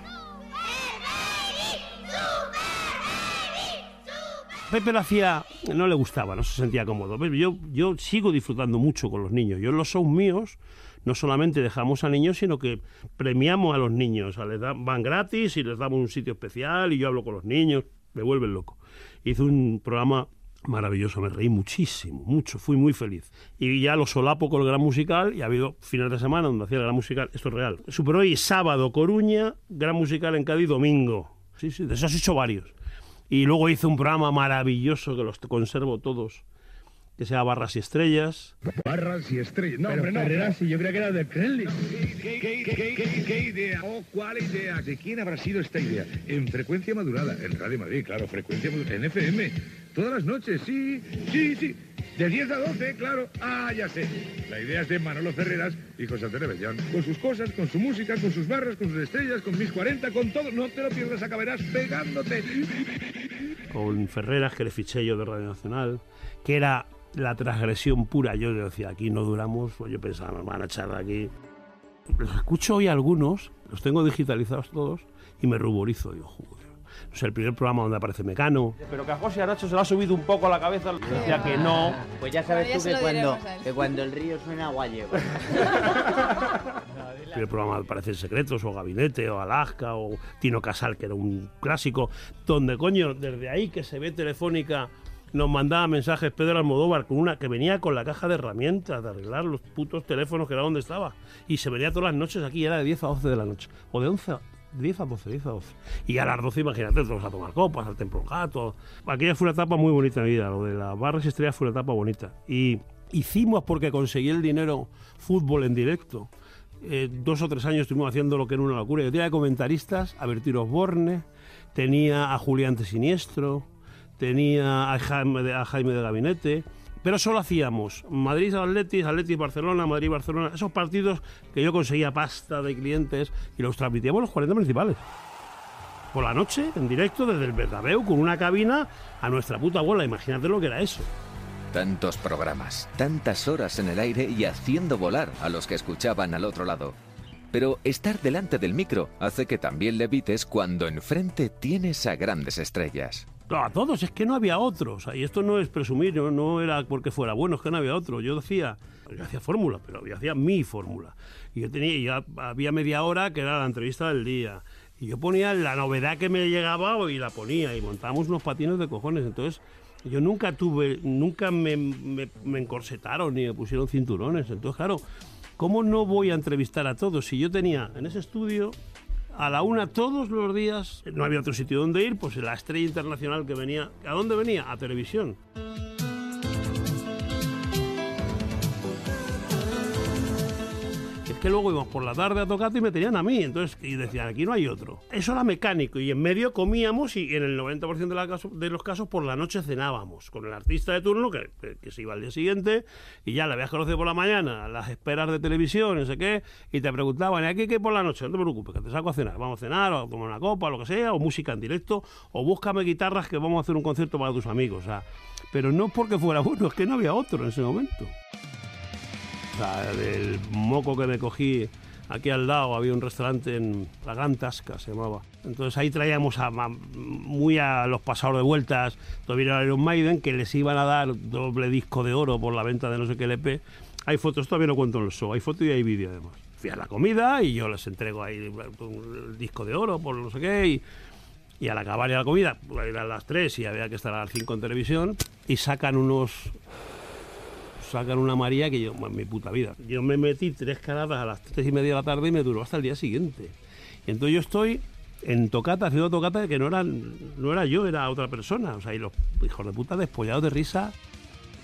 Pepe lo hacía, no le gustaba, no se sentía cómodo. Yo, yo sigo disfrutando mucho con los niños. Yo en los shows míos no solamente dejamos a niños, sino que premiamos a los niños. O sea, les da- van gratis y les damos un sitio especial y yo hablo con los niños. Me vuelven loco. Hice un programa maravilloso, me reí muchísimo, mucho, fui muy feliz. Y ya lo solapo con el gran musical y ha habido fines de semana donde hacía el gran musical, esto es real. Super hoy, sábado, Coruña, gran musical en Cádiz, domingo. Sí, sí, de esos he hecho varios. Y luego hice un programa maravilloso que los conservo todos, que se llama Barras y Estrellas. Barras y estrellas. No, Pero hombre, no. Yo creía que era de Kremlin. ¿Qué, qué, qué, qué- qué idea? Oh, ¿cuál idea? ¿De quién habrá sido esta idea? En frecuencia modulada, en Radio Madrid, claro, frecuencia modulada, en FM. Todas las noches, sí, sí, sí. De 10 a 12, claro. Ah, ya sé. La idea es de Manolo Ferreras y José Antonio Bellán. Con sus cosas, con su música, con sus barras, con sus estrellas, con mis 40, con todo. No te lo pierdas, acabarás pegándote. con Ferreras, que le fiché yo de Radio Nacional, que era la transgresión pura. Yo decía, aquí no duramos, pues yo pensaba, nos van a echar de aquí. Los escucho hoy algunos, los tengo digitalizados todos, y me ruborizo. Digo, joder. O sea, el primer programa donde aparece Mecano. Pero que a José Nacho se le ha subido un poco a la cabeza. Decía que no. Pues ya sabes tú que cuando, que cuando el río suena agua lleva. El primer programa aparecen Secretos, o Gabinete, o Alaska, o Tino Casal, que era un clásico. Donde, coño, desde ahí que se ve Telefónica nos mandaba mensajes Pedro Almodóvar con una que venía con la caja de herramientas de arreglar los putos teléfonos que era donde estaba y se venía todas las noches aquí era de 10 a 12 de la noche o de 11 a 10 a 12, 10 a 12. Y a las 12, imagínate, todos a tomar copas, al Templo Gato. Aquella fue una etapa muy bonita en mi vida, lo de las barras estrellas fue una etapa bonita. Y hicimos porque conseguí el dinero fútbol en directo. Eh, dos o tres años estuvimos haciendo lo que era una locura. Yo tenía comentaristas a Bertir Osborne, tenía a Julián Siniestro, tenía a Jaime de, de Gabinete, pero solo hacíamos Madrid Atletis, Atletis Barcelona, Madrid Barcelona, esos partidos que yo conseguía pasta de clientes y los transmitíamos los 40 principales. Por la noche, en directo, desde el Bernabéu, con una cabina a nuestra puta bola. Imagínate lo que era eso. Tantos programas, tantas horas en el aire y haciendo volar a los que escuchaban al otro lado. Pero estar delante del micro hace que también levites cuando enfrente tienes a grandes estrellas. A todos, es que no había otros. Y esto no es presumir, no, no era porque fuera bueno, es que no había otro. Yo decía, yo hacía fórmula, pero yo hacía mi fórmula. Y yo tenía, había media hora que era la entrevista del día. Y yo ponía la novedad que me llegaba y la ponía. Y montábamos unos patines de cojones. Entonces, yo nunca tuve, nunca me, me, me encorsetaron ni me pusieron cinturones. Entonces, claro, ¿cómo no voy a entrevistar a todos? Si yo tenía en ese estudio a la una todos los días, no había otro sitio donde ir, pues la estrella internacional que venía, ¿a dónde venía? A televisión. Que luego íbamos por la tarde a Tocata y me tenían a mí, entonces, y decían, aquí no hay otro. Eso era mecánico, y en medio comíamos, y en el 90% de, la caso- de los casos por la noche cenábamos, con el artista de turno que, que- que se iba al día siguiente, y ya la habías conocido por la mañana, las esperas de televisión, no sé qué, y te preguntaban, ¿y aquí qué por la noche? No te preocupes, que te saco a cenar, vamos a cenar, o a tomar una copa, lo que sea, o música en directo, o búscame guitarras que vamos a hacer un concierto para tus amigos, o sea, pero no porque fuera [LAUGHS] bueno, es que no había otro en ese momento. Del moco que me cogí aquí al lado había un restaurante en la Gran Tasca, se llamaba. Entonces ahí traíamos a, a- muy a los pasados de vueltas, era Iron Maiden, que les iban a dar doble disco de oro por la venta de no sé qué LP. Hay fotos, todavía no cuento en el show, hay fotos y hay vídeo además. Fui a la comida y yo les entrego ahí el disco de oro por no sé qué y, y al acabar ya la comida, pues, eran las 3 y había que estar a las 5 en televisión y sacan unos sacan una María que yo, mi puta vida. Yo me metí tres caradas a las tres y media de la tarde y me duró hasta el día siguiente. Y entonces yo estoy en tocata, haciendo tocata que no era, no era yo, era otra persona. O sea, y los hijos de puta despollados de risa.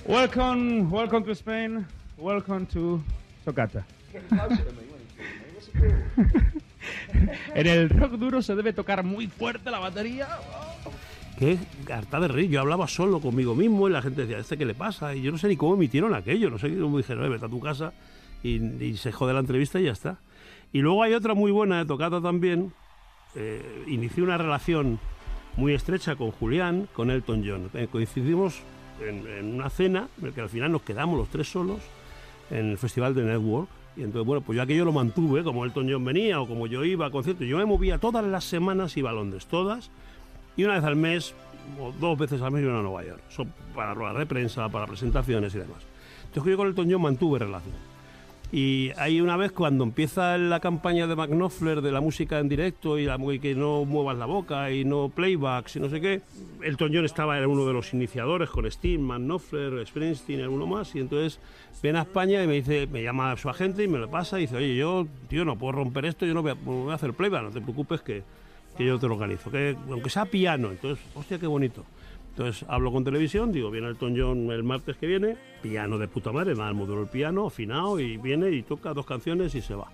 Welcome, welcome to Spain. Welcome to Tocata. [LAUGHS] en el rock duro se debe tocar muy fuerte la batería. Qué harta de reír. Yo hablaba solo conmigo mismo y la gente decía, ¿este qué le pasa? Y yo no sé ni cómo emitieron aquello. No sé cómo dijeron, "Eh, vete a tu casa y, y se jode la entrevista y ya está. Y luego hay otra muy buena de también. Eh, inicié una relación muy estrecha con Julián, con Elton John. Eh, coincidimos en, una cena en la que al final nos quedamos los tres solos en el festival de Network. Y entonces, bueno, pues yo aquello lo mantuve, como Elton John venía o como yo iba a conciertos. Yo me movía todas las semanas, iba a todas. Y una vez al mes, o dos veces al mes, iba a Nueva York. Son para ruedas de prensa, para presentaciones y demás. Entonces yo con Elton John mantuve relación. Y hay una vez cuando empieza la campaña de McNoffler de la música en directo y, la, y que no muevas la boca y no playbacks y no sé qué, Elton John estaba, era uno de los iniciadores con Steve, McNoffler, Springsteen, alguno más, y entonces viene a España y me dice, me llama su agente y me lo pasa y dice, oye, yo, tío, no puedo romper esto, yo no voy a, no voy a hacer playback, no te preocupes que, que yo te lo organizo, que aunque sea piano, entonces, hostia, qué bonito. Entonces hablo con televisión, digo, viene Elton John el martes que viene, piano de puta madre, nada, modelo el piano, afinado, y viene y toca dos canciones y se va.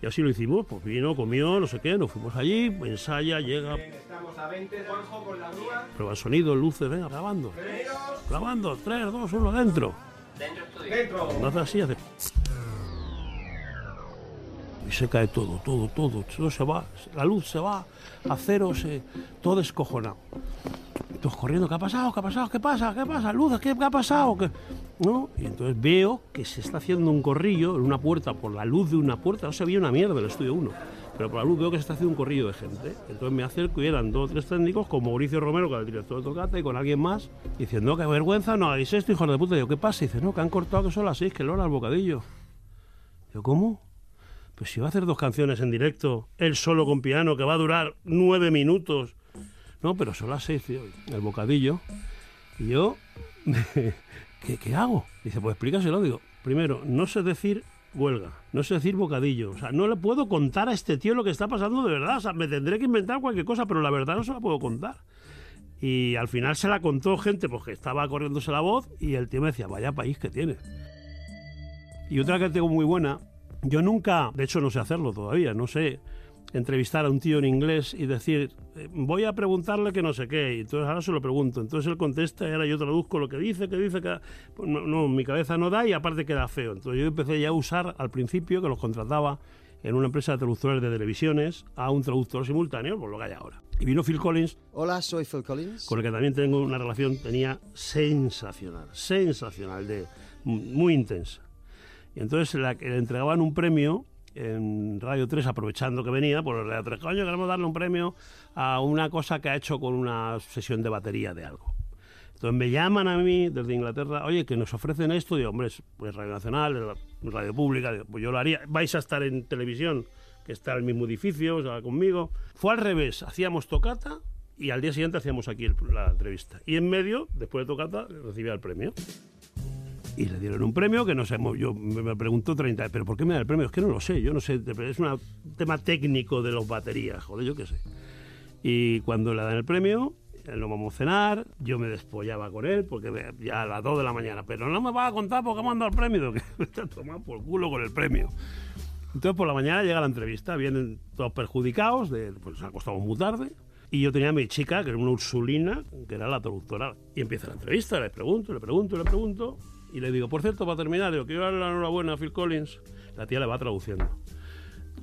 Y así lo hicimos, pues vino, comió, no sé qué, nos fuimos allí, ensaya, llega, Estamos a 20, Juanjo, con la grúa. prueba el sonido, luces, venga, grabando. Grabando, 3, 2, 1, dentro. Dentro estudio. Dentro. Hace así, hace... Y se cae todo, todo, todo, todo se va, la luz se va, a cero, se, todo escojonado. Todos corriendo, ¿qué ha pasado? ¿Qué ha pasado? ¿Qué pasa? ¿Qué pasa? Luz, ¿qué, qué ha pasado? ¿Qué? ¿No? Y entonces veo que se está haciendo un corrillo en una puerta, por la luz de una puerta, no se veía una mierda el estudio 1, pero por la luz veo que se está haciendo un corrillo de gente. Entonces me acerco y eran dos o tres técnicos, con Mauricio Romero, que era el director de Tocata, y con alguien más, diciendo, qué vergüenza, no hagáis esto, hijos de puta. Digo, ¿qué pasa? Y dice, no, que han cortado que son las seis, que lo al bocadillo. Digo, ¿cómo? Pues si va a hacer dos canciones en directo, él solo con piano, que va a durar nueve minutos. No, pero son las seis, tío, el bocadillo. Y yo, [LAUGHS] ¿qué, qué hago? Dice, pues explícaselo. Digo, primero, no sé decir huelga, no sé decir bocadillo. O sea, no le puedo contar a este tío lo que está pasando de verdad. O sea, me tendré que inventar cualquier cosa, pero la verdad no se la puedo contar. Y al final se la contó gente porque que estaba corriéndose la voz y el tío me decía, vaya país que tiene. Y otra que tengo muy buena, yo nunca, de hecho no sé hacerlo todavía, no sé entrevistar a un tío en inglés y decir, eh, voy a preguntarle que no sé qué, y entonces ahora se lo pregunto, entonces él contesta y ahora yo traduzco lo que dice, que dice, que pues no, no, mi cabeza no da y aparte queda feo. Entonces yo empecé ya a usar al principio que los contrataba en una empresa de traductores de televisiones a un traductor simultáneo, por lo que hay ahora. Y vino Phil Collins. Hola, soy Phil Collins. Con el que también tengo una relación, tenía sensacional, sensacional, de muy intensa. Y entonces le entregaban un premio en Radio 3, aprovechando que venía, por Radio 3, coño, queremos darle un premio a una cosa que ha hecho con una sesión de batería de algo. Entonces me llaman a mí desde Inglaterra, oye, que nos ofrecen esto, digo, hombre, pues Radio Nacional, Radio Pública, pues yo lo haría, vais a estar en televisión, que está en el mismo edificio, o sea, conmigo. Fue al revés, hacíamos tocata y al día siguiente hacíamos aquí la entrevista. Y en medio, después de tocata, recibía el premio y le dieron un premio que no sé, yo me pregunto 30, pero ¿por qué me da el premio? Es que no lo sé, yo no sé, es un tema técnico de los baterías, joder, yo qué sé. Y cuando le dan el premio, nos vamos a cenar, yo me despollaba con él, porque ya a las 2 de la mañana, pero no me va a contar porque me han dado el premio, [LAUGHS] que me está tomando por culo con el premio. Entonces por la mañana llega la entrevista, vienen todos perjudicados, de, pues nos acostamos muy tarde, y yo tenía a mi chica, que era una Ursulina, que era la traductora, y empieza la entrevista, le pregunto, le pregunto, le pregunto, y le digo, por cierto, para terminar, digo, quiero darle la enhorabuena a Phil Collins. La tía le va traduciendo.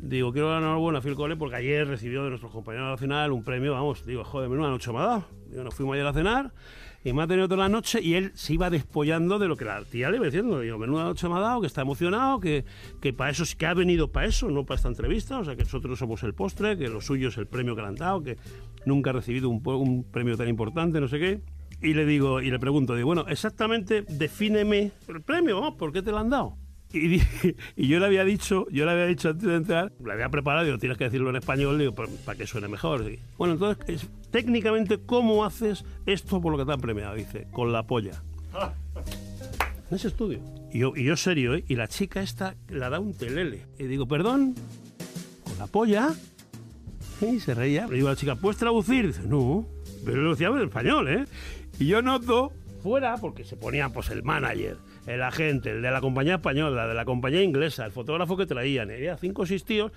Digo, quiero darle la enhorabuena a Phil Collins porque ayer recibió de nuestros compañeros nacional un premio, vamos, digo, joder, menuda noche me ha dado. Digo, nos fuimos ayer a cenar y me ha tenido toda la noche y él se iba despollando de lo que la tía le iba diciendo. Digo, menuda noche me ha dado, que está emocionado, que, que para eso, que ha venido para eso, no para esta entrevista, o sea, que nosotros somos el postre, que lo suyo es el premio que le han dado, que nunca ha recibido un, un premio tan importante, no sé qué. Y le digo, y le pregunto, digo, bueno, exactamente defíneme el premio, vamos, ¿por qué te lo han dado? Y, [LAUGHS] y, yo le había dicho, yo le había dicho antes de entrar, le había preparado, digo, tienes que decirlo en español, digo, para, que suene mejor. Bueno, entonces, técnicamente, ¿cómo haces esto por lo que te han premiado? Dice, con la polla. [LAUGHS] En ese estudio. Y yo, y yo serio, ¿eh? Y la chica esta la da un telele. Y digo, perdón, con la polla. Y se reía. Le digo a la chica, ¿puedes traducir? Dice, no. Pero lo decía en español, ¿eh? Y yo noto fuera, porque se ponía pues el manager, el agente, el de la compañía española, de la compañía inglesa, el fotógrafo que traían, había cinco o seis tíos,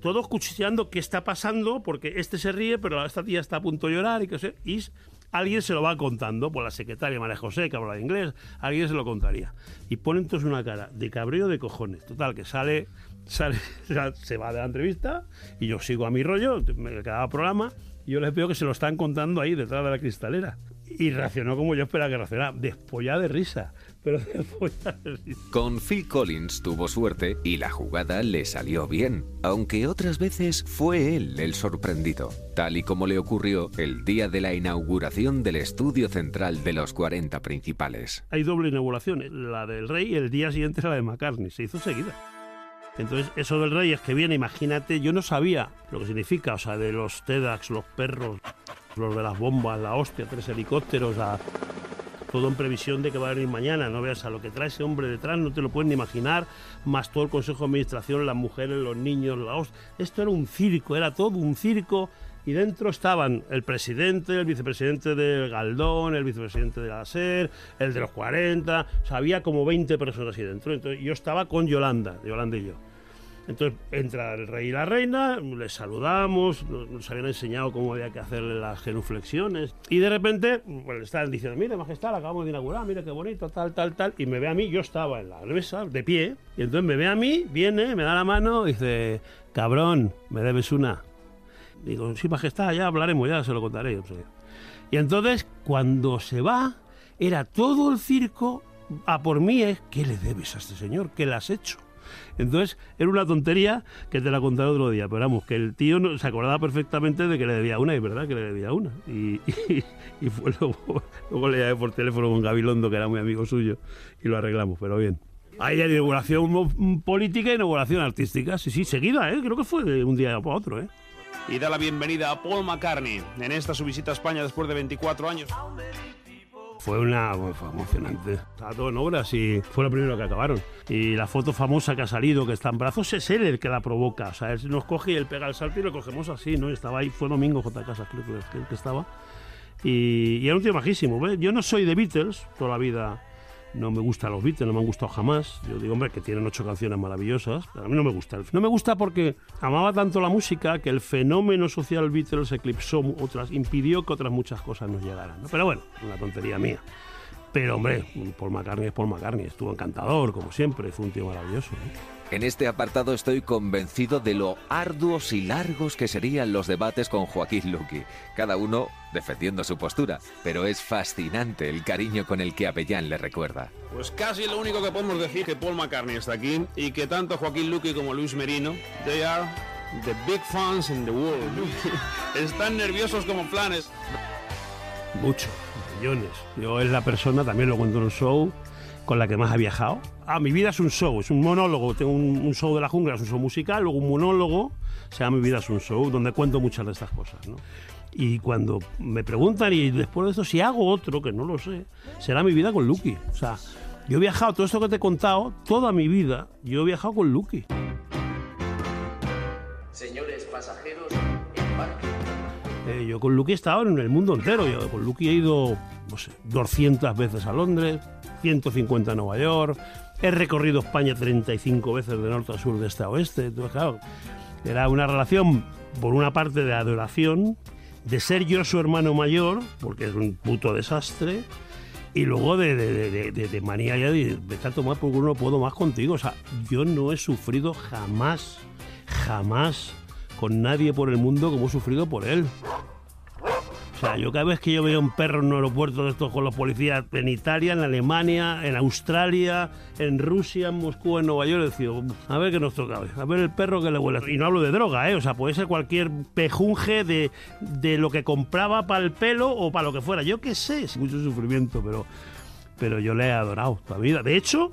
todos cuchicheando qué está pasando, porque este se ríe, pero esta tía está a punto de llorar y que sé, y alguien se lo va contando, por la secretaria María José, que habla de inglés, alguien se lo contaría. Y ponen entonces una cara de cabreo de cojones. Total, que sale, [LAUGHS] sale, se va de la entrevista y yo sigo a mi rollo, me quedaba programa, y yo les veo que se lo están contando ahí detrás de la cristalera y reaccionó como yo esperaba que reaccionara, despollada de risa. Pero [LAUGHS] despollada de risa. Con Phil Collins tuvo suerte y la jugada le salió bien, aunque otras veces fue él el sorprendido, tal y como le ocurrió el día de la inauguración del estudio central de los 40 principales. Hay doble inauguración, la del rey y el día siguiente la de McCartney, se hizo seguida. Entonces, eso del rey es que viene, imagínate, yo no sabía lo que significa, o sea, de los TEDx, los perros, los de las bombas, la hostia, tres helicópteros, todo en previsión de que va a venir mañana. No veas a lo que trae ese hombre detrás, no te lo puedes ni imaginar, más todo el Consejo de Administración, las mujeres, los niños, la hostia. Esto era un circo, era todo un circo. Y dentro estaban el presidente, el vicepresidente del Galdón, el vicepresidente de la SER, el de los 40, o sea, había como 20 personas ahí dentro. Entonces yo estaba con Yolanda, Yolanda y yo. Entonces entra el rey y la reina, les saludamos, nos habían enseñado cómo había que hacerle las genuflexiones. Y de repente, pues le estaban diciendo, mire, majestad, acabamos de inaugurar, mire qué bonito, tal, tal, tal. Y me ve a mí, yo estaba en la mesa, de pie, y entonces me ve a mí, viene, me da la mano y dice, cabrón, me debes una. Digo, sí, majestad, ya hablaremos, ya se lo contaré. Y entonces, cuando se va, era todo el circo a por mí. ¿eh? ¿Qué le debes a este señor? ¿Qué le has hecho? Entonces, era una tontería que te la contaré otro día. Pero vamos, que el tío se acordaba perfectamente de que le debía una, y verdad que le debía una. [LAUGHS] Y, fue luego, luego le llamé por teléfono con Gabilondo, que era muy amigo suyo, y lo arreglamos, pero bien. Hay inauguración política y inauguración artística. Sí, sí, seguida, ¿eh? Creo que fue de un día para otro, ¿eh? Y da la bienvenida a Paul McCartney en esta su visita a España después de 24 años. Fue una fue emocionante. Estaba todo en obras y fue lo primero que acabaron. Y la foto famosa que ha salido, que está en brazos, es él el que la provoca. O sea, él nos coge y él pega el salto y lo cogemos así, ¿no? Estaba ahí, fue Domingo J. Casas, creo que, que estaba. Y, y, era un tío majísimo. ¿ves? Yo no soy de Beatles, toda la vida no me gustan los Beatles, no me han gustado jamás. Yo digo, hombre, que tienen ocho canciones maravillosas, pero a mí no me gusta. No me gusta porque amaba tanto la música que el fenómeno social Beatles eclipsó otras, impidió que otras muchas cosas nos llegaran. Pero bueno, una tontería mía. Pero hombre, Paul McCartney es Paul McCartney, estuvo encantador, como siempre, fue un tío maravilloso. ¿no? En este apartado estoy convencido de lo arduos y largos que serían los debates con Joaquín Luqui, cada uno defendiendo su postura, pero es fascinante el cariño con el que Avellán le recuerda. Pues casi lo único que podemos decir que Paul McCartney está aquí y que tanto Joaquín Luqui como Luis Merino, they are the big fans in the world. [LAUGHS] Están nerviosos como planes. Mucho, millones. Yo es la persona, también lo cuento en el show, con la que más ha viajado. Ah, mi vida es un show, es un monólogo. Tengo un, show de la jungla, es un show musical, luego un monólogo, se llama Mi vida es un show, donde cuento muchas de estas cosas. ¿no? Y cuando me preguntan, y después de esto, si hago otro, que no lo sé, será mi vida con Lucky. O sea, yo he viajado, todo esto que te he contado, toda mi vida, yo he viajado con Lucky. Señores pasajeros, embarquen. Eh, yo con Lucky he estado en el mundo entero. Yo con Lucky he ido, no sé, 200 veces a Londres, 150 a Nueva York. He recorrido España 35 veces de norte a sur, de este a oeste. Entonces, claro, era una relación, por una parte, de adoración, de ser yo su hermano mayor, porque es un puto desastre, y luego de, de, manía ya de a tomar por culo, no puedo más contigo. O sea, yo no he sufrido jamás, jamás con nadie por el mundo como he sufrido por él. O sea, yo cada vez que yo veo un perro en un aeropuerto de estos con los policías en Italia, en Alemania, en Australia, en Rusia, en Moscú, en Nueva York, decía, a ver qué nos toca a ver el perro que le huele. Y no hablo de droga, ¿eh? O sea, puede ser cualquier pejunje de, de lo que compraba para el pelo o para lo que fuera. Yo qué sé, es mucho sufrimiento, pero, pero yo le he adorado toda la vida. De hecho,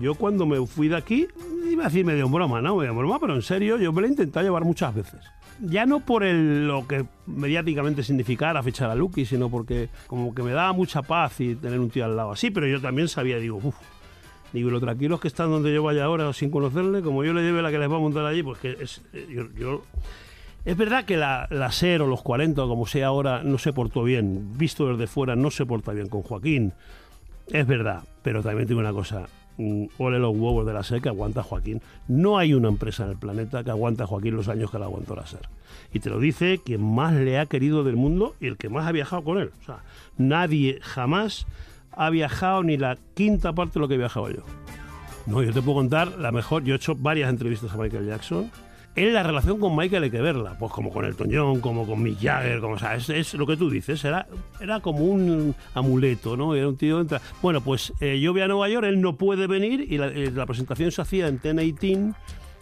yo cuando me fui de aquí, iba a decir medio en broma, ¿no? Medio en broma, pero en serio, yo me lo he intentado llevar muchas veces ya no por el, lo que mediáticamente significara fichar a Lucky, sino porque como que me daba mucha paz y tener un tío al lado así, pero yo también sabía, digo, uff, digo, lo tranquilos que están donde yo vaya ahora sin conocerle, como yo le lleve la que les va a montar allí, pues que es, yo, yo es verdad que la, la SER o los 40, o como sea ahora, no se portó bien. Visto desde fuera, no se porta bien con Joaquín. Es verdad, pero también digo una cosa. Ole los huevos de la SER que aguanta Joaquín. No hay una empresa en el planeta que aguanta a Joaquín los años que la aguantó la SER. Y te lo dice quien más le ha querido del mundo y el que más ha viajado con él. O sea, nadie jamás ha viajado ni la quinta parte de lo que he viajado yo. No, yo te puedo contar la mejor. Yo he hecho varias entrevistas a Michael Jackson. En la relación con Michael hay que verla, pues como con Elton John, como con Mick Jagger, como, o sea, es, es, lo que tú dices, era, era como un amuleto, ¿no? Era un tío... Entra... Bueno, pues eh, yo voy a Nueva York, él no puede venir y la, eh, la presentación se hacía en Ten-18,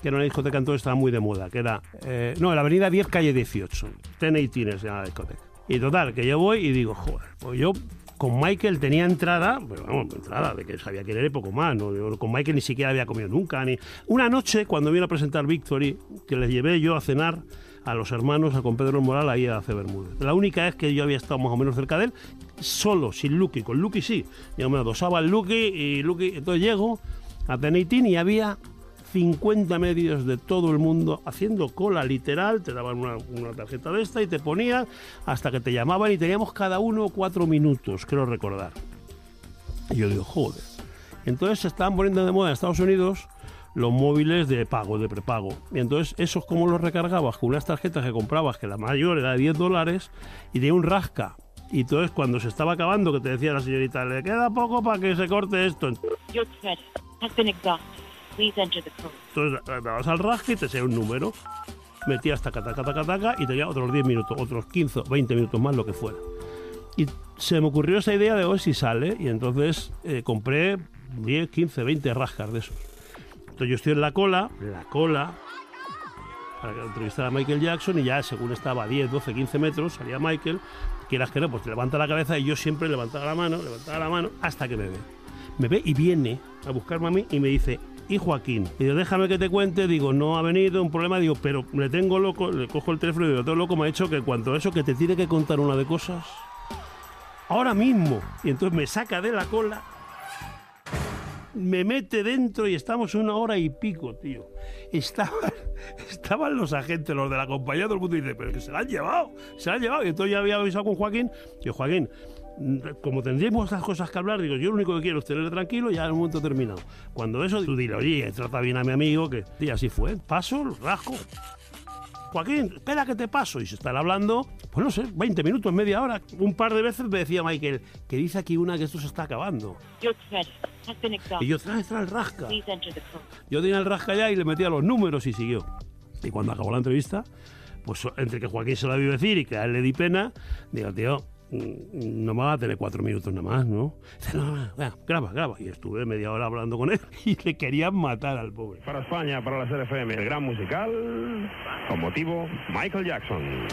que era una discoteca entonces estaba muy de moda, que era... Eh, no, en la avenida 10, calle 18, Ten-18 se llama la discoteca. Y total, que yo voy y digo, joder, pues yo con Michael tenía entrada, pero vamos, entrada, de que sabía que era poco más, con Michael ni siquiera había comido nunca. Ni... Una noche, cuando vino a presentar Victory, que les llevé yo a cenar a los hermanos, a con Pedro Moral, ahí a C. Bermúdez. La única vez que yo había estado más o menos cerca de él, solo, sin Lucky, con Lucky sí. Yo me adosaba el Lucky y Lucky. Entonces llego a Teneitín y había 50 medios de todo el mundo haciendo cola literal, te daban una, tarjeta de esta y te ponían hasta que te llamaban y teníamos cada uno cuatro minutos, creo recordar. Y yo digo, joder. Entonces se estaban poniendo de moda en Estados Unidos los móviles de pago, de prepago. Y entonces esos como los recargabas con unas tarjetas que comprabas, que la mayor era de 10 dólares, y de un rasca. Y entonces cuando se estaba acabando, que te decía la señorita, le queda poco para que se corte esto. Entonces le dabas al rasque y te sea un número. Metías taca, taca, taca, taca y tenía otros 10 minutos, otros 15, 20 minutos más, lo que fuera. Y se me ocurrió esa idea de hoy si sale, y entonces eh, compré 10, 15, 20 rascas de esos. Entonces yo estoy en la cola, la cola, para entrevistar a Michael Jackson, y ya según estaba a 10, 12, 15 metros, salía Michael, quieras que no, pues te levanta la cabeza y yo siempre levantaba la mano, levantaba la mano, hasta que me ve. Me ve y viene a buscarme a mí y me dice, y Joaquín. Y digo, déjame que te cuente, digo, no ha venido, un problema, digo, pero le tengo loco, le cojo el teléfono y digo, todo loco me ha dicho que cuanto eso, que te tiene que contar una de cosas, ahora mismo. Y entonces me saca de la cola, me mete dentro y estamos una hora y pico, tío. Estaban, [LAUGHS] estaban los agentes, los de la compañía, todo el mundo dice, pero que se la han llevado, se la han llevado. Y entonces ya había avisado con Joaquín, que Joaquín, como tendríamos estas cosas que hablar, digo, yo lo único que quiero es tenerle tranquilo, ya en un momento terminado. Cuando eso, tú dile, oye, trata bien a mi amigo, que y así fue. Paso, rasco. Joaquín, espera que te paso. Y se están hablando, pues no sé, 20 minutos, media hora. Un par de veces me decía Michael, que dice aquí una que esto se está acabando. Y yo, trae, trae el rasca. Yo tenía el rasca ya y le metía los números y siguió. Y cuando acabó la entrevista, pues entre que Joaquín se la vio decir y que a él le di pena, digo, tío, no me va a tener cuatro minutos nada más, ¿no? Dice, no, no, graba, graba. Y estuve media hora hablando con él [LAUGHS] y le querían matar al pobre. Para España, para la CFM, el gran musical, con motivo Michael Jackson.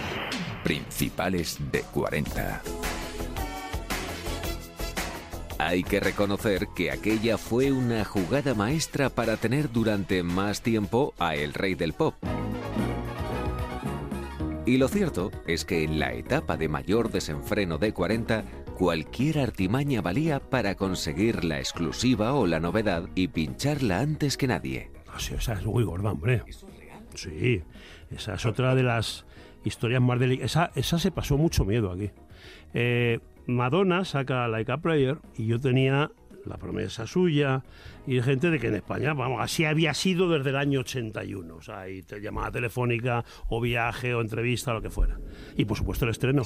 Principales de 40. Hay que reconocer que aquella fue una jugada maestra para tener durante más tiempo a el rey del pop. Y lo cierto es que en la etapa de mayor desenfreno de 40, cualquier artimaña valía para conseguir la exclusiva o la novedad y pincharla antes que nadie. Ah, sí, esa es muy gorda, hombre. Sí, esa es otra de las historias más delicadas. Esa, esa se pasó mucho miedo aquí. Eh, Madonna saca Like a Prayer y yo tenía la promesa suya y gente de que en España, vamos, así había sido desde el año 81, o sea, y te llamada telefónica o viaje o entrevista, lo que fuera. Y por supuesto el estreno.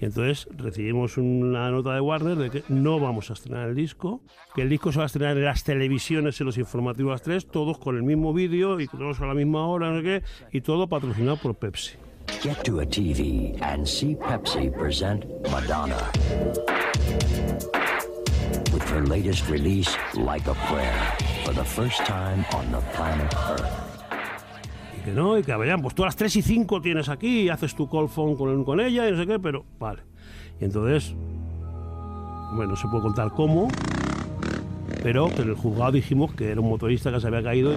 Y entonces recibimos una nota de Warner de que no vamos a estrenar el disco, que el disco se va a estrenar en las televisiones, en los informativos a las 3, todos con el mismo vídeo y todos a la misma hora, no sé qué, y todo patrocinado por Pepsi. Get to a TV and see Pepsi present Madonna with her latest release, Like a Prayer, for the first time on the planet Earth. Y que no, y que vayan, pues tú a las 3 y 5 tienes aquí y haces tu call phone con, con ella y no sé qué, pero vale. Y entonces, bueno, no se puede contar cómo, pero en el juzgado dijimos que era un motorista que se había caído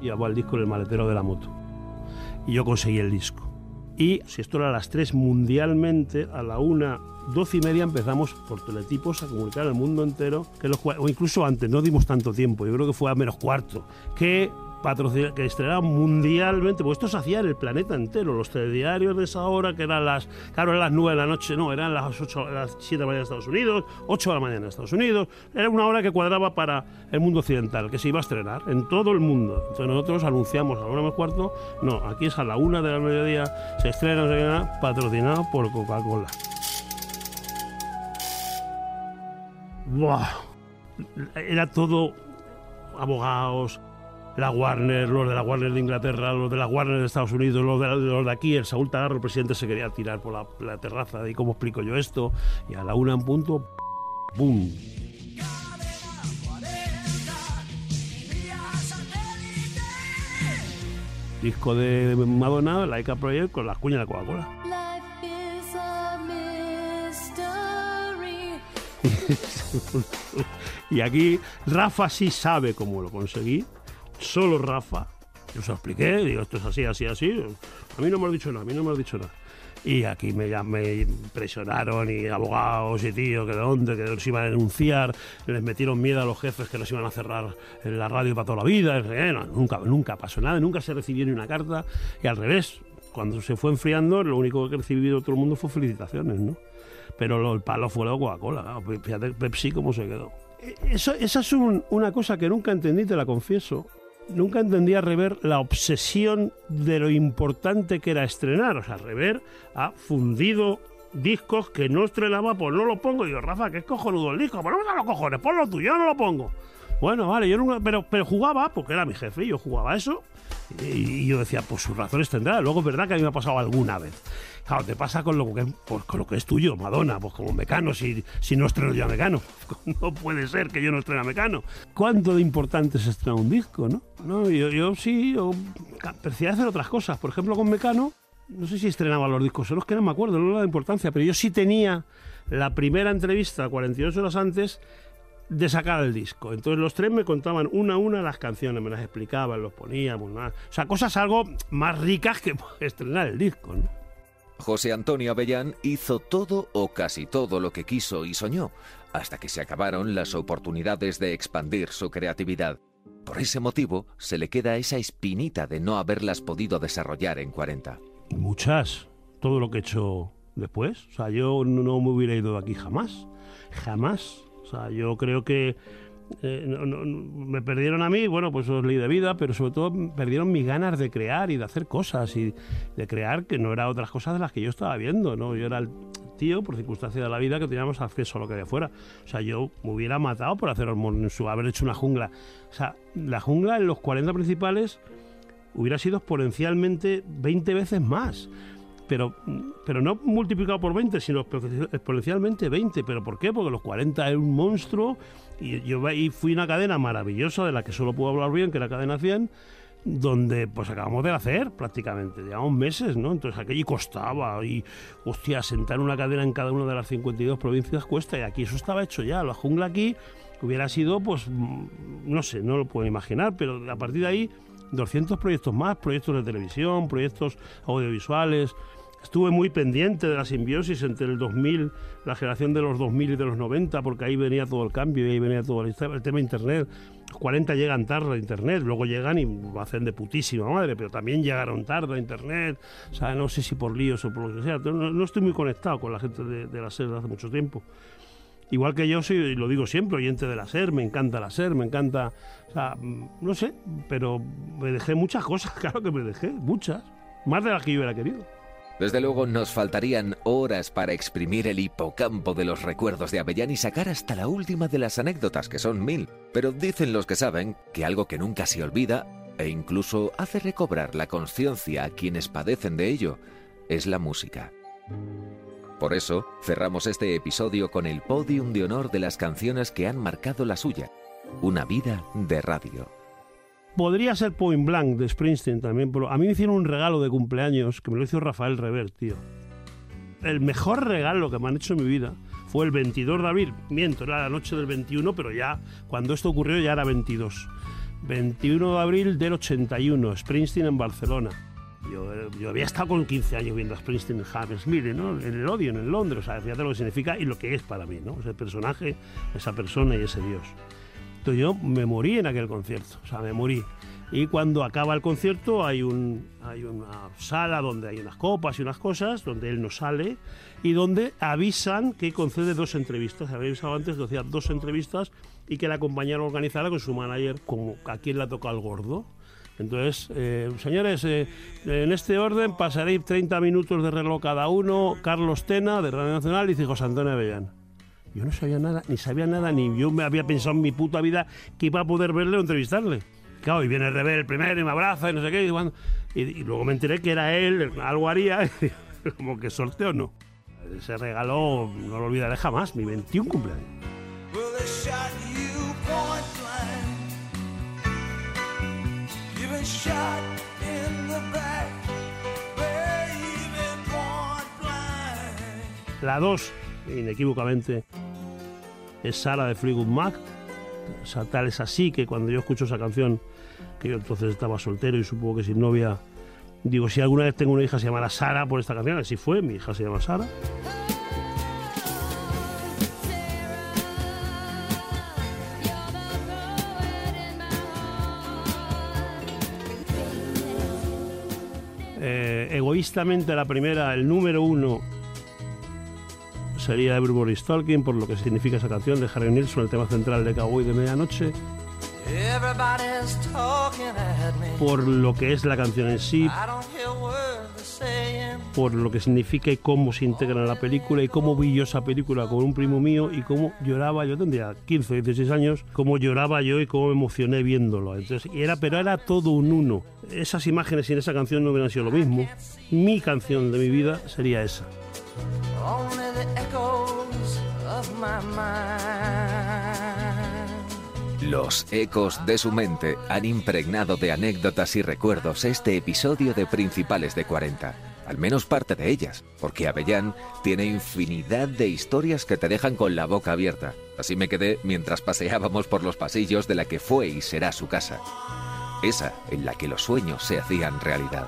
y llevaba el disco en el maletero de la moto. Y yo conseguí el disco. Y si esto era a las 3 mundialmente, a la 1, 12 y media empezamos por teletipos a comunicar al mundo entero, que los, o incluso antes, no dimos tanto tiempo, yo creo que fue a menos cuarto, que patrocina, que estrenaba mundialmente, pues esto se hacía en el planeta entero, los telediarios de esa hora, que eran las, claro, eran las 9 de la noche, no, eran las 8, las 7 de la mañana en Estados Unidos, 8 de la mañana en Estados Unidos, era una hora que cuadraba para el mundo occidental, que se iba a estrenar en todo el mundo. Entonces nosotros anunciamos a la 1 menos cuarto, no, aquí es a la 1 de la mediodía, se estrena, qué nada, patrocinado por Coca-Cola. Era todo abogados, la Warner, los de la Warner de Inglaterra, los de la Warner de Estados Unidos, los de, los de aquí, el Saúl Tagarro, el presidente se quería tirar por la, la terraza y cómo explico yo esto, y a la una en punto, ¡boom! Disco de Madonna, Laika Project, con las cuñas de Coca-Cola. [LAUGHS] y aquí Rafa sí sabe cómo lo conseguí, solo Rafa. Yo se lo expliqué, digo, esto es así, así, así. A mí no me lo dicho nada, a mí no me lo dicho nada. Y aquí me, me presionaron y abogados y tío, que de dónde, que nos iban a denunciar, les metieron miedo a los jefes que nos iban a cerrar en la radio para toda la vida. Eh, no, nunca, nunca pasó nada, nunca se recibió ni una carta. Y al revés, cuando se fue enfriando, lo único que recibió todo el mundo fue felicitaciones, ¿no? Pero lo, el palo fue la Coca-Cola, fíjate Pepsi cómo se quedó. Eso, esa es un- una cosa que nunca entendí, te la confieso. Nunca entendí a Rever la obsesión de lo importante que era estrenar. O sea, Rever ha fundido discos que no estrenaba, pues no lo pongo. Y digo, Rafa, que es cojonudo el disco, me da los cojones, ponlo tú, yo no lo pongo. Bueno, vale, yo nunca, pero, pero jugaba, porque era mi jefe, y yo jugaba eso, y, y yo decía, pues sus razones tendrá. Luego es verdad que a mí me ha pasado alguna vez. Claro, te pasa con lo que, pues, con lo que es tuyo, Madonna, pues como Mecano, si, si no estreno yo a Mecano. [LAUGHS] No puede ser que yo no estrene a Mecano. ¿Cuánto de importante es estrenar un disco, no? no yo, yo sí, yo prefería hacer otras cosas. Por ejemplo, con Mecano, no sé si estrenaba los discos, solo es que no me acuerdo, no le da importancia, pero yo sí tenía la primera entrevista 48 horas antes de sacar el disco. Entonces los tres me contaban una a una las canciones, me las explicaban, los poníamos, nada. o sea, cosas algo más ricas que [LAUGHS] estrenar el disco, ¿no? José Antonio Avellán hizo todo o casi todo lo que quiso y soñó, hasta que se acabaron las oportunidades de expandir su creatividad. Por ese motivo, se le queda esa espinita de no haberlas podido desarrollar en 40. Muchas. Todo lo que he hecho después. O sea, yo no me hubiera ido de aquí jamás. Jamás. O sea, yo creo que eh, no, no, me perdieron a mí, bueno, pues os leí de vida, pero sobre todo perdieron mis ganas de crear y de hacer cosas y de crear que no eran otras cosas de las que yo estaba viendo, ¿no? Yo era el tío, por circunstancias de la vida, que teníamos acceso a lo que había afuera. O sea, yo me hubiera matado por hacer haber hecho una jungla. O sea, la jungla en los 40 principales hubiera sido exponencialmente 20 veces más pero, pero no multiplicado por 20, sino exponencialmente 20. ¿Pero por qué? Porque los 40 es un monstruo y yo ahí fui una cadena maravillosa de la que solo puedo hablar bien, que era Cadena 100, donde pues acabamos de hacer prácticamente, llevamos meses, ¿no? Entonces aquello costaba y, hostia, sentar una cadena en cada una de las 52 provincias cuesta y aquí eso estaba hecho ya. La jungla aquí hubiera sido, pues, no sé, no lo puedo imaginar, pero a partir de ahí 200 proyectos más, proyectos de televisión, proyectos audiovisuales, Estuve muy pendiente de la simbiosis entre el 2000, la generación de los 2000 y de los 90, porque ahí venía todo el cambio y ahí venía todo el, tema de Internet. Los 40 llegan tarde a Internet, luego llegan y lo hacen de putísima madre, pero también llegaron tarde a Internet. No sé si por líos o por lo que sea. No, estoy muy conectado con la gente de, la SER desde hace mucho tiempo. Igual que yo soy, lo digo siempre, oyente de la SER, me encanta la SER, me encanta, no sé, pero me dejé muchas cosas, [LAUGHS] claro que me dejé, muchas, más de las que yo hubiera querido. Desde luego nos faltarían horas para exprimir el hipocampo de los recuerdos de Avellán y sacar hasta la última de las anécdotas, que son mil. Pero dicen los que saben que algo que nunca se olvida e incluso hace recobrar la conciencia a quienes padecen de ello es la música. Por eso, cerramos este episodio con el podium de honor de las canciones que han marcado la suya, una vida de radio. Podría ser Point Blank de Springsteen también, pero a mí me hicieron un regalo de cumpleaños que me lo hizo Rafael Rever, tío. El mejor regalo que me han hecho en mi vida fue el 22 de abril. Miento, era la noche del 21, pero ya cuando esto ocurrió ya era 22. 21 de abril del 81, Springsteen en Barcelona. Yo, yo, había estado con 15 años viendo a Springsteen en Hammersmith, ¿no? en el Odeon, en Londres. O sea, fíjate lo que significa y lo que es para mí, ¿no? Ese personaje, esa persona y ese Dios yo me morí en aquel concierto, o sea, me morí. Y cuando acaba el concierto hay, un, hay una sala donde hay unas copas y unas cosas, donde él no sale y donde avisan que concede dos entrevistas. Había avisado antes, decía dos entrevistas y que la compañía lo organizara con su manager, como a quien le ha tocado el gordo. Entonces, eh, señores, eh, en este orden pasaréis 30 minutos de reloj cada uno. Carlos Tena, de Radio Nacional, y José Antonio Avellán. Yo no sabía nada, ni sabía nada, ni yo me había pensado en mi puta vida que iba a poder verle o entrevistarle. Claro, y viene el revés el primero y me abraza y no sé qué. Y, y, luego me enteré que era él, algo haría, [LAUGHS] como que sorteo no. Ese regalo no lo olvidaré jamás, mi 21 cumpleaños. La 2 inequívocamente, es Sara de Fleetwood Mac. O sea, tal es así que cuando yo escucho esa canción, que yo entonces estaba soltero y supongo que sin novia, digo, si alguna vez tengo una hija se llamará Sara por esta canción, así fue, mi hija se llama Sara. Eh, egoístamente la primera, el número uno sería Everybody Stalking, por lo que significa esa canción de Harry Nilsson, el tema central de Cowboy de Medianoche. Por lo que es la canción en sí, por lo que significa y cómo se integra en la película y cómo vi yo esa película con un primo mío y cómo lloraba, yo tendría 15 o 16 años, cómo lloraba yo y cómo me emocioné viéndolo. Entonces, era, pero era todo un uno. Esas imágenes sin esa canción no hubieran sido lo mismo. Mi canción de mi vida sería esa. Los ecos de su mente han impregnado de anécdotas y recuerdos este episodio de Principales de 40. Al menos parte de ellas, porque Avellán tiene infinidad de historias que te dejan con la boca abierta. Así me quedé mientras paseábamos por los pasillos de la que fue y será su casa. Esa en la que los sueños se hacían realidad.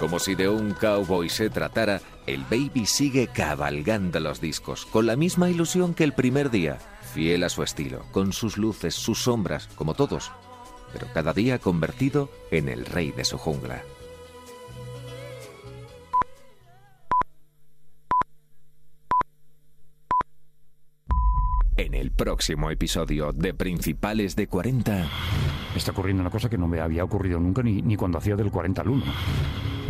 Como si de un cowboy se tratara, el baby sigue cabalgando los discos, con la misma ilusión que el primer día, fiel a su estilo, con sus luces, sus sombras, como todos, pero cada día convertido en el rey de su jungla. En el próximo episodio de Principales de 40... Está ocurriendo una cosa que no me había ocurrido nunca ni, ni cuando hacía del 40 al 1.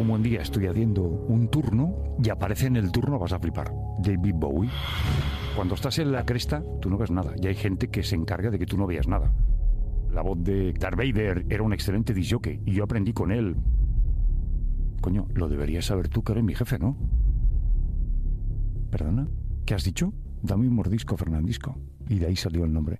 Un buen día estoy haciendo un turno y aparece en el turno, vas a flipar, David Bowie. Cuando estás en la cresta, tú no ves nada y hay gente que se encarga de que tú no veas nada. La voz de Darth Vader era un excelente disjockey y yo aprendí con él. Coño, lo deberías saber tú que eres mi jefe, ¿no? ¿Perdona? ¿Qué has dicho? Dame un mordisco, Fernandisco. Y de ahí salió el nombre.